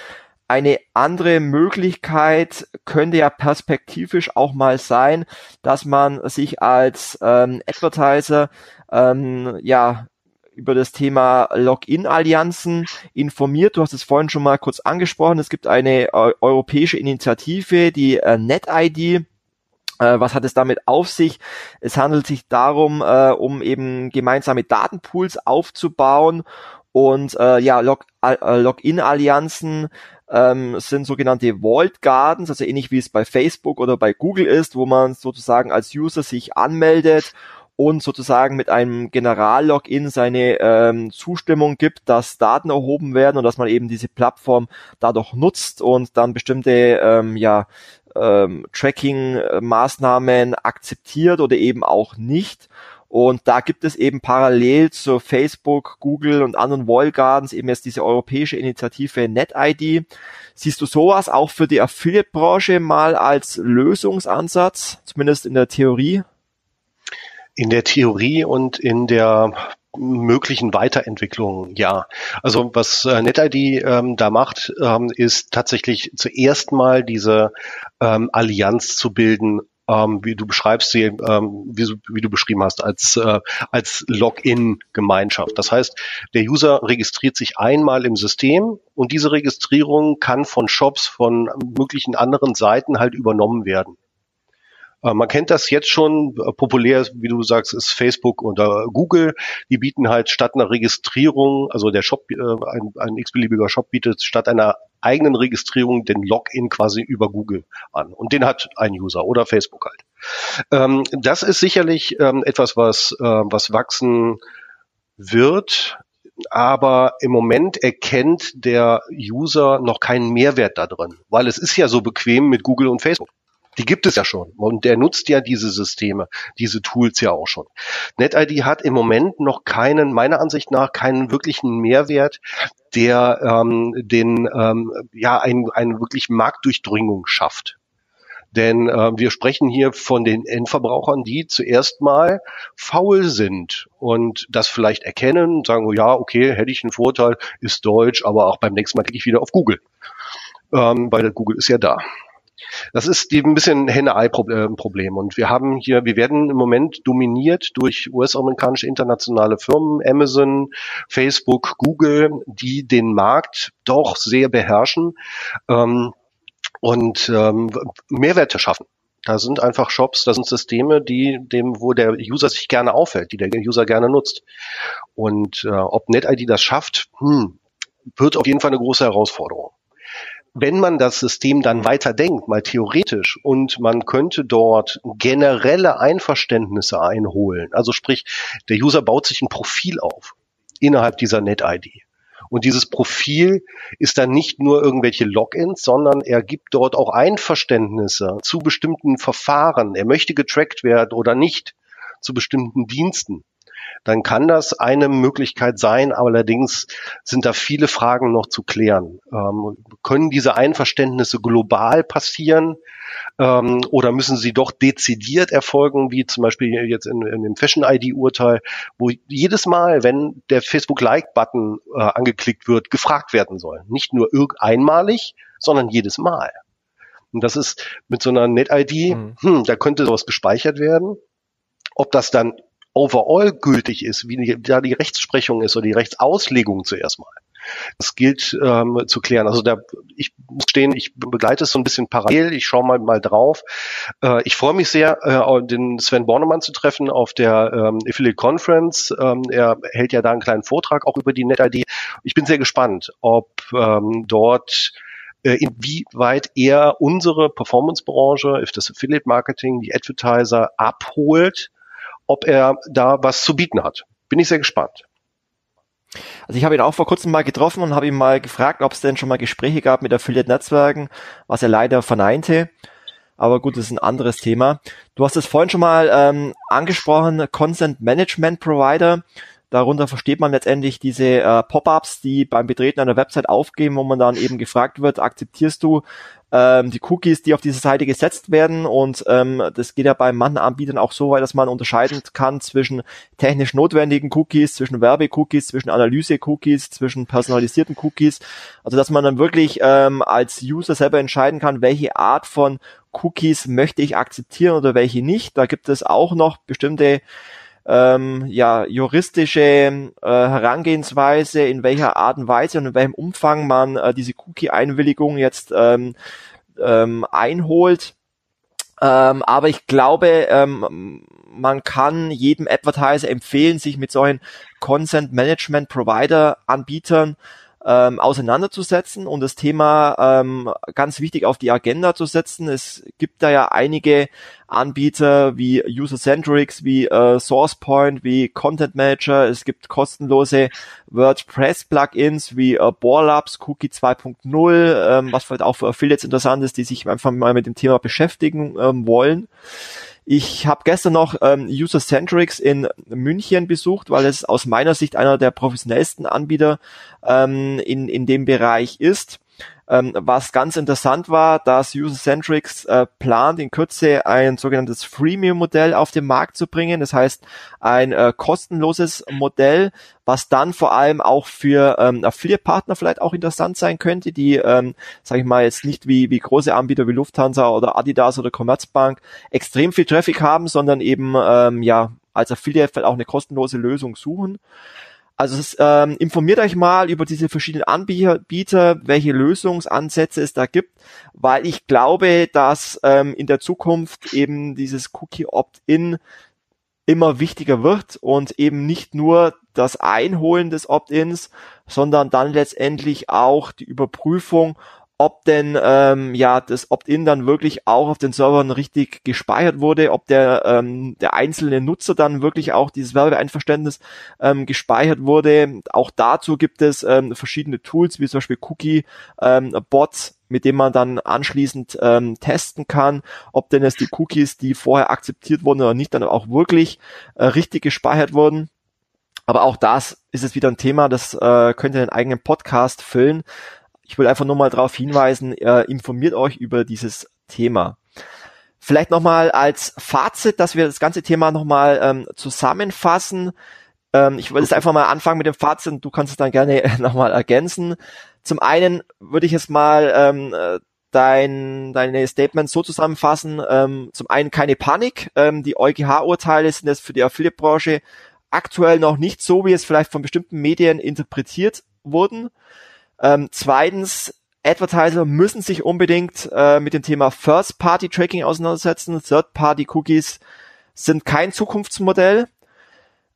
Eine andere Möglichkeit könnte ja perspektivisch auch mal sein, dass man sich als ähm, Advertiser ähm, ja über das Thema Login-Allianzen informiert. Du hast es vorhin schon mal kurz angesprochen. Es gibt eine äh, europäische Initiative, die äh, NetID. Äh, was hat es damit auf sich? Es handelt sich darum, äh, um eben gemeinsame Datenpools aufzubauen und äh, ja, Log äh, Login-Allianzen ähm, sind sogenannte Vault Gardens, also ähnlich wie es bei Facebook oder bei Google ist, wo man sozusagen als User sich anmeldet und sozusagen mit einem General-Login seine ähm, Zustimmung gibt, dass Daten erhoben werden und dass man eben diese Plattform dadurch nutzt und dann bestimmte ähm, ja, ähm, Tracking-Maßnahmen akzeptiert oder eben auch nicht. Und da gibt es eben parallel zu Facebook, Google und anderen Wallgardens eben jetzt diese europäische Initiative NetID. Siehst du sowas auch für die Affiliate-Branche mal als Lösungsansatz, zumindest in der Theorie? In der Theorie und in der möglichen Weiterentwicklung, ja. Also was äh, NetID ähm, da macht, ähm, ist tatsächlich zuerst mal diese ähm, Allianz zu bilden ähm, wie du beschreibst sie, ähm, wie, wie, du beschrieben hast, als, äh, als Login-Gemeinschaft. Das heißt, der User registriert sich einmal im System und diese Registrierung kann von Shops, von möglichen anderen Seiten halt übernommen werden. Äh, man kennt das jetzt schon, äh, populär, wie du sagst, ist Facebook oder Google. Die bieten halt statt einer Registrierung, also der Shop, äh, ein, ein x-beliebiger Shop bietet statt einer eigenen Registrierung den Login quasi über Google an. Und den hat ein User oder Facebook halt. Ähm, das ist sicherlich ähm, etwas, was, äh, was wachsen wird. Aber im Moment erkennt der User noch keinen Mehrwert da drin, weil es ist ja so bequem mit Google und Facebook. Die gibt es ja schon. Und der nutzt ja diese Systeme, diese Tools ja auch schon. NetID hat im Moment noch keinen, meiner Ansicht nach, keinen wirklichen Mehrwert, der ähm, den ähm, ja ein, eine wirklich Marktdurchdringung schafft. Denn äh, wir sprechen hier von den Endverbrauchern, die zuerst mal faul sind und das vielleicht erkennen, sagen, oh ja, okay, hätte ich einen Vorteil, ist Deutsch, aber auch beim nächsten Mal klicke ich wieder auf Google. Ähm, weil Google ist ja da. Das ist ein bisschen Henne-Ei-Problem. Und wir haben hier, wir werden im Moment dominiert durch US-amerikanische internationale Firmen, Amazon, Facebook, Google, die den Markt doch sehr beherrschen ähm, und ähm, Mehrwerte schaffen. Da sind einfach Shops, da sind Systeme, die dem, wo der User sich gerne aufhält, die der User gerne nutzt. Und äh, ob NetID das schafft, hm, wird auf jeden Fall eine große Herausforderung wenn man das System dann weiter denkt, mal theoretisch, und man könnte dort generelle Einverständnisse einholen, also sprich, der User baut sich ein Profil auf innerhalb dieser NetID. Und dieses Profil ist dann nicht nur irgendwelche Logins, sondern er gibt dort auch Einverständnisse zu bestimmten Verfahren. Er möchte getrackt werden oder nicht zu bestimmten Diensten dann kann das eine Möglichkeit sein. Allerdings sind da viele Fragen noch zu klären. Ähm, können diese Einverständnisse global passieren ähm, oder müssen sie doch dezidiert erfolgen, wie zum Beispiel jetzt in, in dem Fashion-ID-Urteil, wo jedes Mal, wenn der Facebook-Like-Button äh, angeklickt wird, gefragt werden soll. Nicht nur einmalig, sondern jedes Mal. Und das ist mit so einer Net-ID, mhm. hm, da könnte sowas gespeichert werden. Ob das dann overall gültig ist, wie da die Rechtsprechung ist oder die Rechtsauslegung zuerst mal. Das gilt ähm, zu klären. Also da, ich muss stehen, ich begleite es so ein bisschen parallel. Ich schaue mal mal drauf. Äh, ich freue mich sehr, äh, den Sven Bornemann zu treffen auf der ähm, Affiliate Conference. Ähm, er hält ja da einen kleinen Vortrag auch über die NetID. Ich bin sehr gespannt, ob ähm, dort äh, inwieweit er unsere Performance-Branche, das Affiliate Marketing, die Advertiser abholt ob er da was zu bieten hat. Bin ich sehr gespannt. Also ich habe ihn auch vor kurzem mal getroffen und habe ihn mal gefragt, ob es denn schon mal Gespräche gab mit Affiliate-Netzwerken, was er leider verneinte. Aber gut, das ist ein anderes Thema. Du hast es vorhin schon mal ähm, angesprochen, Consent Management Provider. Darunter versteht man letztendlich diese äh, Pop-ups, die beim Betreten einer Website aufgeben, wo man dann eben gefragt wird, akzeptierst du ähm, die Cookies, die auf diese Seite gesetzt werden. Und ähm, das geht ja bei manchen Anbietern auch so weit, dass man unterscheiden kann zwischen technisch notwendigen Cookies, zwischen Werbe-Cookies, zwischen Analyse-Cookies, zwischen personalisierten Cookies. Also dass man dann wirklich ähm, als User selber entscheiden kann, welche Art von Cookies möchte ich akzeptieren oder welche nicht. Da gibt es auch noch bestimmte ähm, ja, juristische äh, Herangehensweise, in welcher Art und Weise und in welchem Umfang man äh, diese Cookie-Einwilligung jetzt ähm, ähm, einholt. Ähm, aber ich glaube, ähm, man kann jedem Advertiser empfehlen, sich mit solchen Consent Management Provider Anbietern ähm, auseinanderzusetzen und das Thema ähm, ganz wichtig auf die Agenda zu setzen. Es gibt da ja einige Anbieter wie User-Centrics, wie äh, SourcePoint, wie Content Manager. Es gibt kostenlose WordPress-Plugins wie äh, Borlabs, Cookie 2.0, ähm, was vielleicht auch für Affiliates interessant ist, die sich einfach mal mit dem Thema beschäftigen ähm, wollen. Ich habe gestern noch ähm, User Centrics in München besucht, weil es aus meiner Sicht einer der professionellsten Anbieter ähm, in, in dem Bereich ist. Ähm, was ganz interessant war, dass User-Centrics äh, plant, in Kürze ein sogenanntes Freemium-Modell auf den Markt zu bringen. Das heißt, ein äh, kostenloses Modell, was dann vor allem auch für ähm, Affiliate-Partner vielleicht auch interessant sein könnte, die, ähm, sage ich mal, jetzt nicht wie, wie große Anbieter wie Lufthansa oder Adidas oder Commerzbank extrem viel Traffic haben, sondern eben ähm, ja als Affiliate vielleicht auch eine kostenlose Lösung suchen. Also es, ähm, informiert euch mal über diese verschiedenen Anbieter, welche Lösungsansätze es da gibt, weil ich glaube, dass ähm, in der Zukunft eben dieses Cookie Opt-in immer wichtiger wird und eben nicht nur das Einholen des Opt-ins, sondern dann letztendlich auch die Überprüfung, ob denn ähm, ja das Opt-in dann wirklich auch auf den Servern richtig gespeichert wurde, ob der ähm, der einzelne Nutzer dann wirklich auch dieses Werbeeinverständnis ähm, gespeichert wurde. Auch dazu gibt es ähm, verschiedene Tools, wie zum Beispiel Cookie ähm, Bots, mit dem man dann anschließend ähm, testen kann, ob denn es die Cookies, die vorher akzeptiert wurden oder nicht, dann auch wirklich äh, richtig gespeichert wurden. Aber auch das ist es wieder ein Thema, das äh, könnt ihr in einen eigenen Podcast füllen. Ich will einfach nur mal darauf hinweisen, äh, informiert euch über dieses Thema. Vielleicht nochmal als Fazit, dass wir das ganze Thema nochmal ähm, zusammenfassen. Ähm, ich würde jetzt einfach mal anfangen mit dem Fazit und du kannst es dann gerne nochmal ergänzen. Zum einen würde ich jetzt mal ähm, dein, deine Statements so zusammenfassen. Ähm, zum einen keine Panik. Ähm, die EuGH-Urteile sind jetzt für die Affiliate-Branche aktuell noch nicht so, wie es vielleicht von bestimmten Medien interpretiert wurden. Ähm, zweitens, Advertiser müssen sich unbedingt äh, mit dem Thema First-Party-Tracking auseinandersetzen. Third-Party-Cookies sind kein Zukunftsmodell.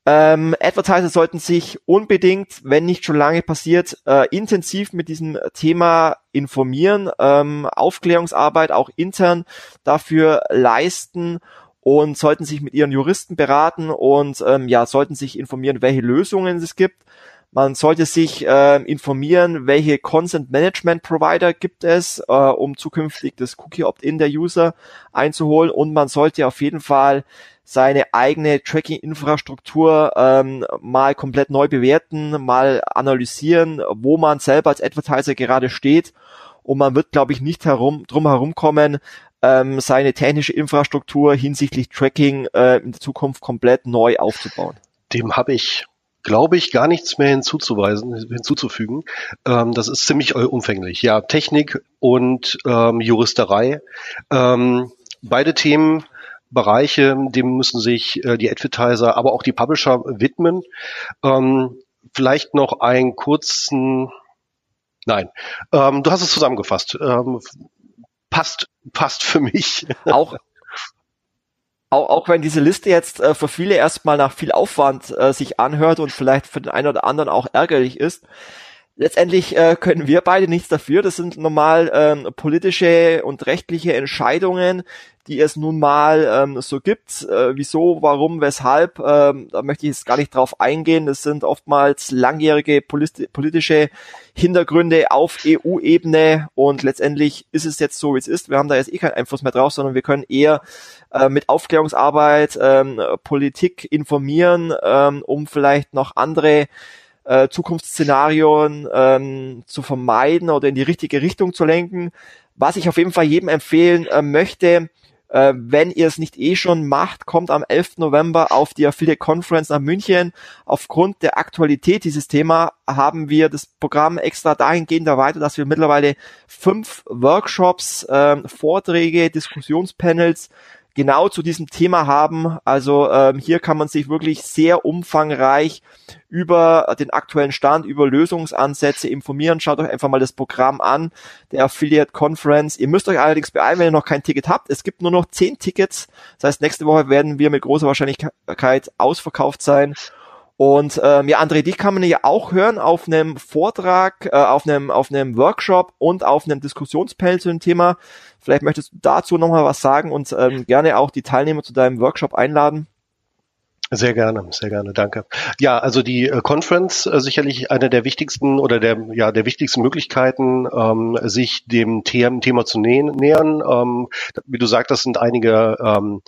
Ähm, Advertiser sollten sich unbedingt, wenn nicht schon lange passiert, äh, intensiv mit diesem Thema informieren, ähm, Aufklärungsarbeit auch intern dafür leisten und sollten sich mit ihren Juristen beraten und ähm, ja sollten sich informieren, welche Lösungen es gibt man sollte sich äh, informieren, welche Consent Management Provider gibt es, äh, um zukünftig das Cookie Opt-in der User einzuholen. Und man sollte auf jeden Fall seine eigene Tracking-Infrastruktur ähm, mal komplett neu bewerten, mal analysieren, wo man selber als Advertiser gerade steht. Und man wird, glaube ich, nicht herum, drum herumkommen, ähm, seine technische Infrastruktur hinsichtlich Tracking äh, in der Zukunft komplett neu aufzubauen. Dem habe ich glaube ich, gar nichts mehr hinzuzuweisen, hinzuzufügen. Ähm, das ist ziemlich umfänglich. Ja, Technik und ähm, Juristerei. Ähm, beide Themen Bereiche, dem müssen sich äh, die Advertiser, aber auch die Publisher widmen. Ähm, vielleicht noch einen kurzen, nein, ähm, du hast es zusammengefasst. Ähm, passt, passt für mich. Auch, auch, auch wenn diese Liste jetzt äh, für viele erstmal nach viel Aufwand äh, sich anhört und vielleicht für den einen oder anderen auch ärgerlich ist, letztendlich äh, können wir beide nichts dafür. Das sind normal ähm, politische und rechtliche Entscheidungen, die es nun mal ähm, so gibt. Äh, wieso, warum, weshalb, ähm, da möchte ich jetzt gar nicht drauf eingehen. Das sind oftmals langjährige politi politische Hintergründe auf EU-Ebene und letztendlich ist es jetzt so, wie es ist. Wir haben da jetzt eh keinen Einfluss mehr drauf, sondern wir können eher äh, mit Aufklärungsarbeit ähm, Politik informieren, ähm, um vielleicht noch andere äh, Zukunftsszenarien ähm, zu vermeiden oder in die richtige Richtung zu lenken. Was ich auf jeden Fall jedem empfehlen äh, möchte, äh, wenn ihr es nicht eh schon macht, kommt am 11. November auf die Affiliate Conference nach München. Aufgrund der Aktualität dieses Thema haben wir das Programm extra dahingehend erweitert, dass wir mittlerweile fünf Workshops, äh, Vorträge, Diskussionspanels genau zu diesem Thema haben. Also ähm, hier kann man sich wirklich sehr umfangreich über den aktuellen Stand, über Lösungsansätze informieren. Schaut euch einfach mal das Programm an, der Affiliate Conference. Ihr müsst euch allerdings beeilen, wenn ihr noch kein Ticket habt. Es gibt nur noch zehn Tickets. Das heißt, nächste Woche werden wir mit großer Wahrscheinlichkeit ausverkauft sein. Und ähm, ja, André, dich kann man ja auch hören auf einem Vortrag, äh, auf einem auf einem Workshop und auf einem Diskussionspanel zu dem Thema. Vielleicht möchtest du dazu nochmal was sagen und ähm, gerne auch die Teilnehmer zu deinem Workshop einladen. Sehr gerne, sehr gerne, danke. Ja, also die äh, Conference äh, sicherlich eine der wichtigsten oder der ja der wichtigsten Möglichkeiten, ähm, sich dem Thema zu nähern. Ähm, wie du sagst, das sind einige ähm,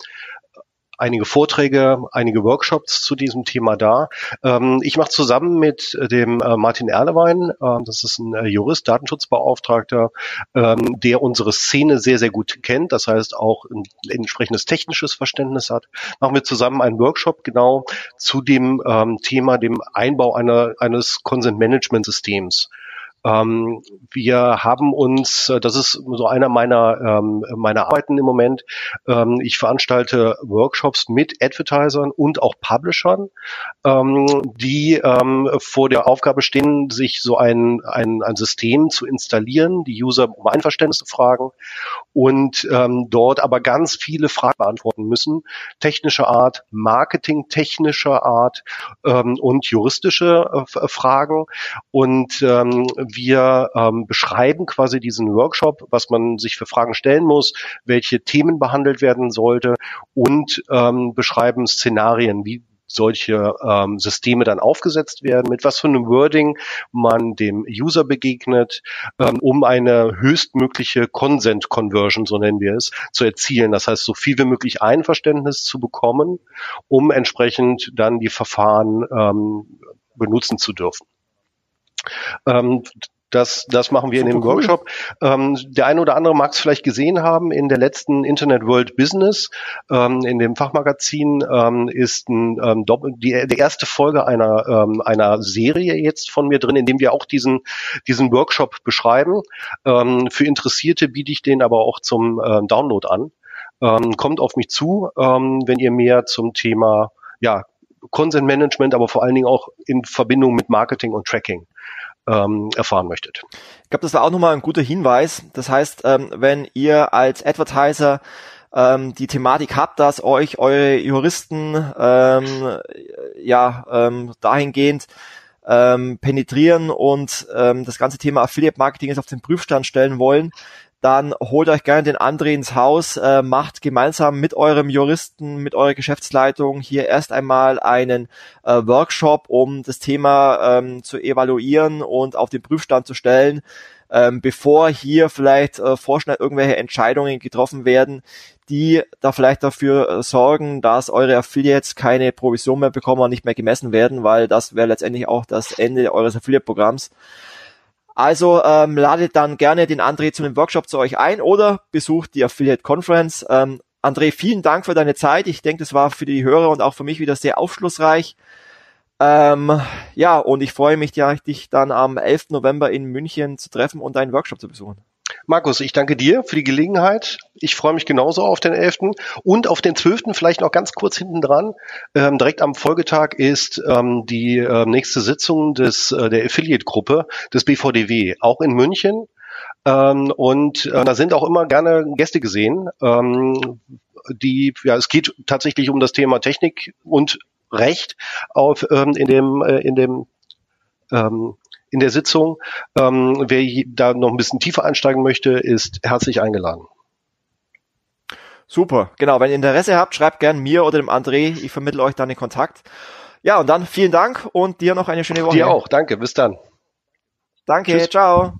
einige Vorträge, einige Workshops zu diesem Thema da. Ähm, ich mache zusammen mit dem äh, Martin Erlewein, äh, das ist ein äh, Jurist, Datenschutzbeauftragter, ähm, der unsere Szene sehr, sehr gut kennt, das heißt auch ein entsprechendes technisches Verständnis hat, machen wir zusammen einen Workshop genau zu dem ähm, Thema, dem Einbau einer, eines Consent-Management-Systems. Ähm, wir haben uns, äh, das ist so einer meiner, ähm, meiner Arbeiten im Moment, ähm, ich veranstalte Workshops mit Advertisern und auch Publishern, ähm, die ähm, vor der Aufgabe stehen, sich so ein, ein, ein System zu installieren, die User um Einverständnis zu fragen und ähm, dort aber ganz viele Fragen beantworten müssen, technischer Art, marketingtechnischer Art und juristische äh, Fragen. Und wir ähm, beschreiben quasi diesen Workshop, was man sich für Fragen stellen muss, welche Themen behandelt werden sollte und ähm, beschreiben Szenarien, wie solche ähm, Systeme dann aufgesetzt werden, mit was für einem Wording man dem User begegnet, ähm, um eine höchstmögliche Consent Conversion, so nennen wir es, zu erzielen. Das heißt, so viel wie möglich Einverständnis zu bekommen, um entsprechend dann die Verfahren ähm, benutzen zu dürfen. Ähm, das, das machen wir in dem. Workshop. Ähm, der eine oder andere mag es vielleicht gesehen haben, in der letzten Internet World Business, ähm, in dem Fachmagazin, ähm, ist ein, ähm, die, die erste Folge einer, ähm, einer Serie jetzt von mir drin, in dem wir auch diesen, diesen Workshop beschreiben. Ähm, für Interessierte biete ich den aber auch zum Download an. Kommt auf mich zu, wenn ihr mehr zum Thema ja, Consent Management, aber vor allen Dingen auch in Verbindung mit Marketing und Tracking ähm, erfahren möchtet. Ich glaube, das war auch nochmal ein guter Hinweis. Das heißt, ähm, wenn ihr als Advertiser ähm, die Thematik habt, dass euch eure Juristen ähm, ja ähm, dahingehend ähm, penetrieren und ähm, das ganze Thema Affiliate Marketing jetzt auf den Prüfstand stellen wollen, dann holt euch gerne den André ins Haus, äh, macht gemeinsam mit eurem Juristen, mit eurer Geschäftsleitung hier erst einmal einen äh, Workshop, um das Thema ähm, zu evaluieren und auf den Prüfstand zu stellen, ähm, bevor hier vielleicht äh, vorschnell irgendwelche Entscheidungen getroffen werden, die da vielleicht dafür äh, sorgen, dass eure Affiliates keine Provision mehr bekommen und nicht mehr gemessen werden, weil das wäre letztendlich auch das Ende eures Affiliate-Programms. Also ähm, ladet dann gerne den André zu einem Workshop zu euch ein oder besucht die Affiliate Conference. Ähm, André, vielen Dank für deine Zeit. Ich denke, das war für die Hörer und auch für mich wieder sehr aufschlussreich. Ähm, ja, und ich freue mich, dich dann am 11. November in München zu treffen und deinen Workshop zu besuchen. Markus, ich danke dir für die Gelegenheit. Ich freue mich genauso auf den 11. und auf den 12. vielleicht noch ganz kurz hinten dran. Ähm, direkt am Folgetag ist ähm, die äh, nächste Sitzung des, äh, der Affiliate-Gruppe des BVDW, auch in München. Ähm, und äh, da sind auch immer gerne Gäste gesehen. Ähm, die, ja, es geht tatsächlich um das Thema Technik und Recht auf, ähm, in dem, äh, in dem ähm, in der Sitzung. Ähm, wer da noch ein bisschen tiefer einsteigen möchte, ist herzlich eingeladen. Super, genau. Wenn ihr Interesse habt, schreibt gern mir oder dem André. Ich vermittle euch dann den Kontakt. Ja, und dann vielen Dank und dir noch eine schöne Woche. Dir auch, danke. Bis dann. Danke, Tschüss. ciao.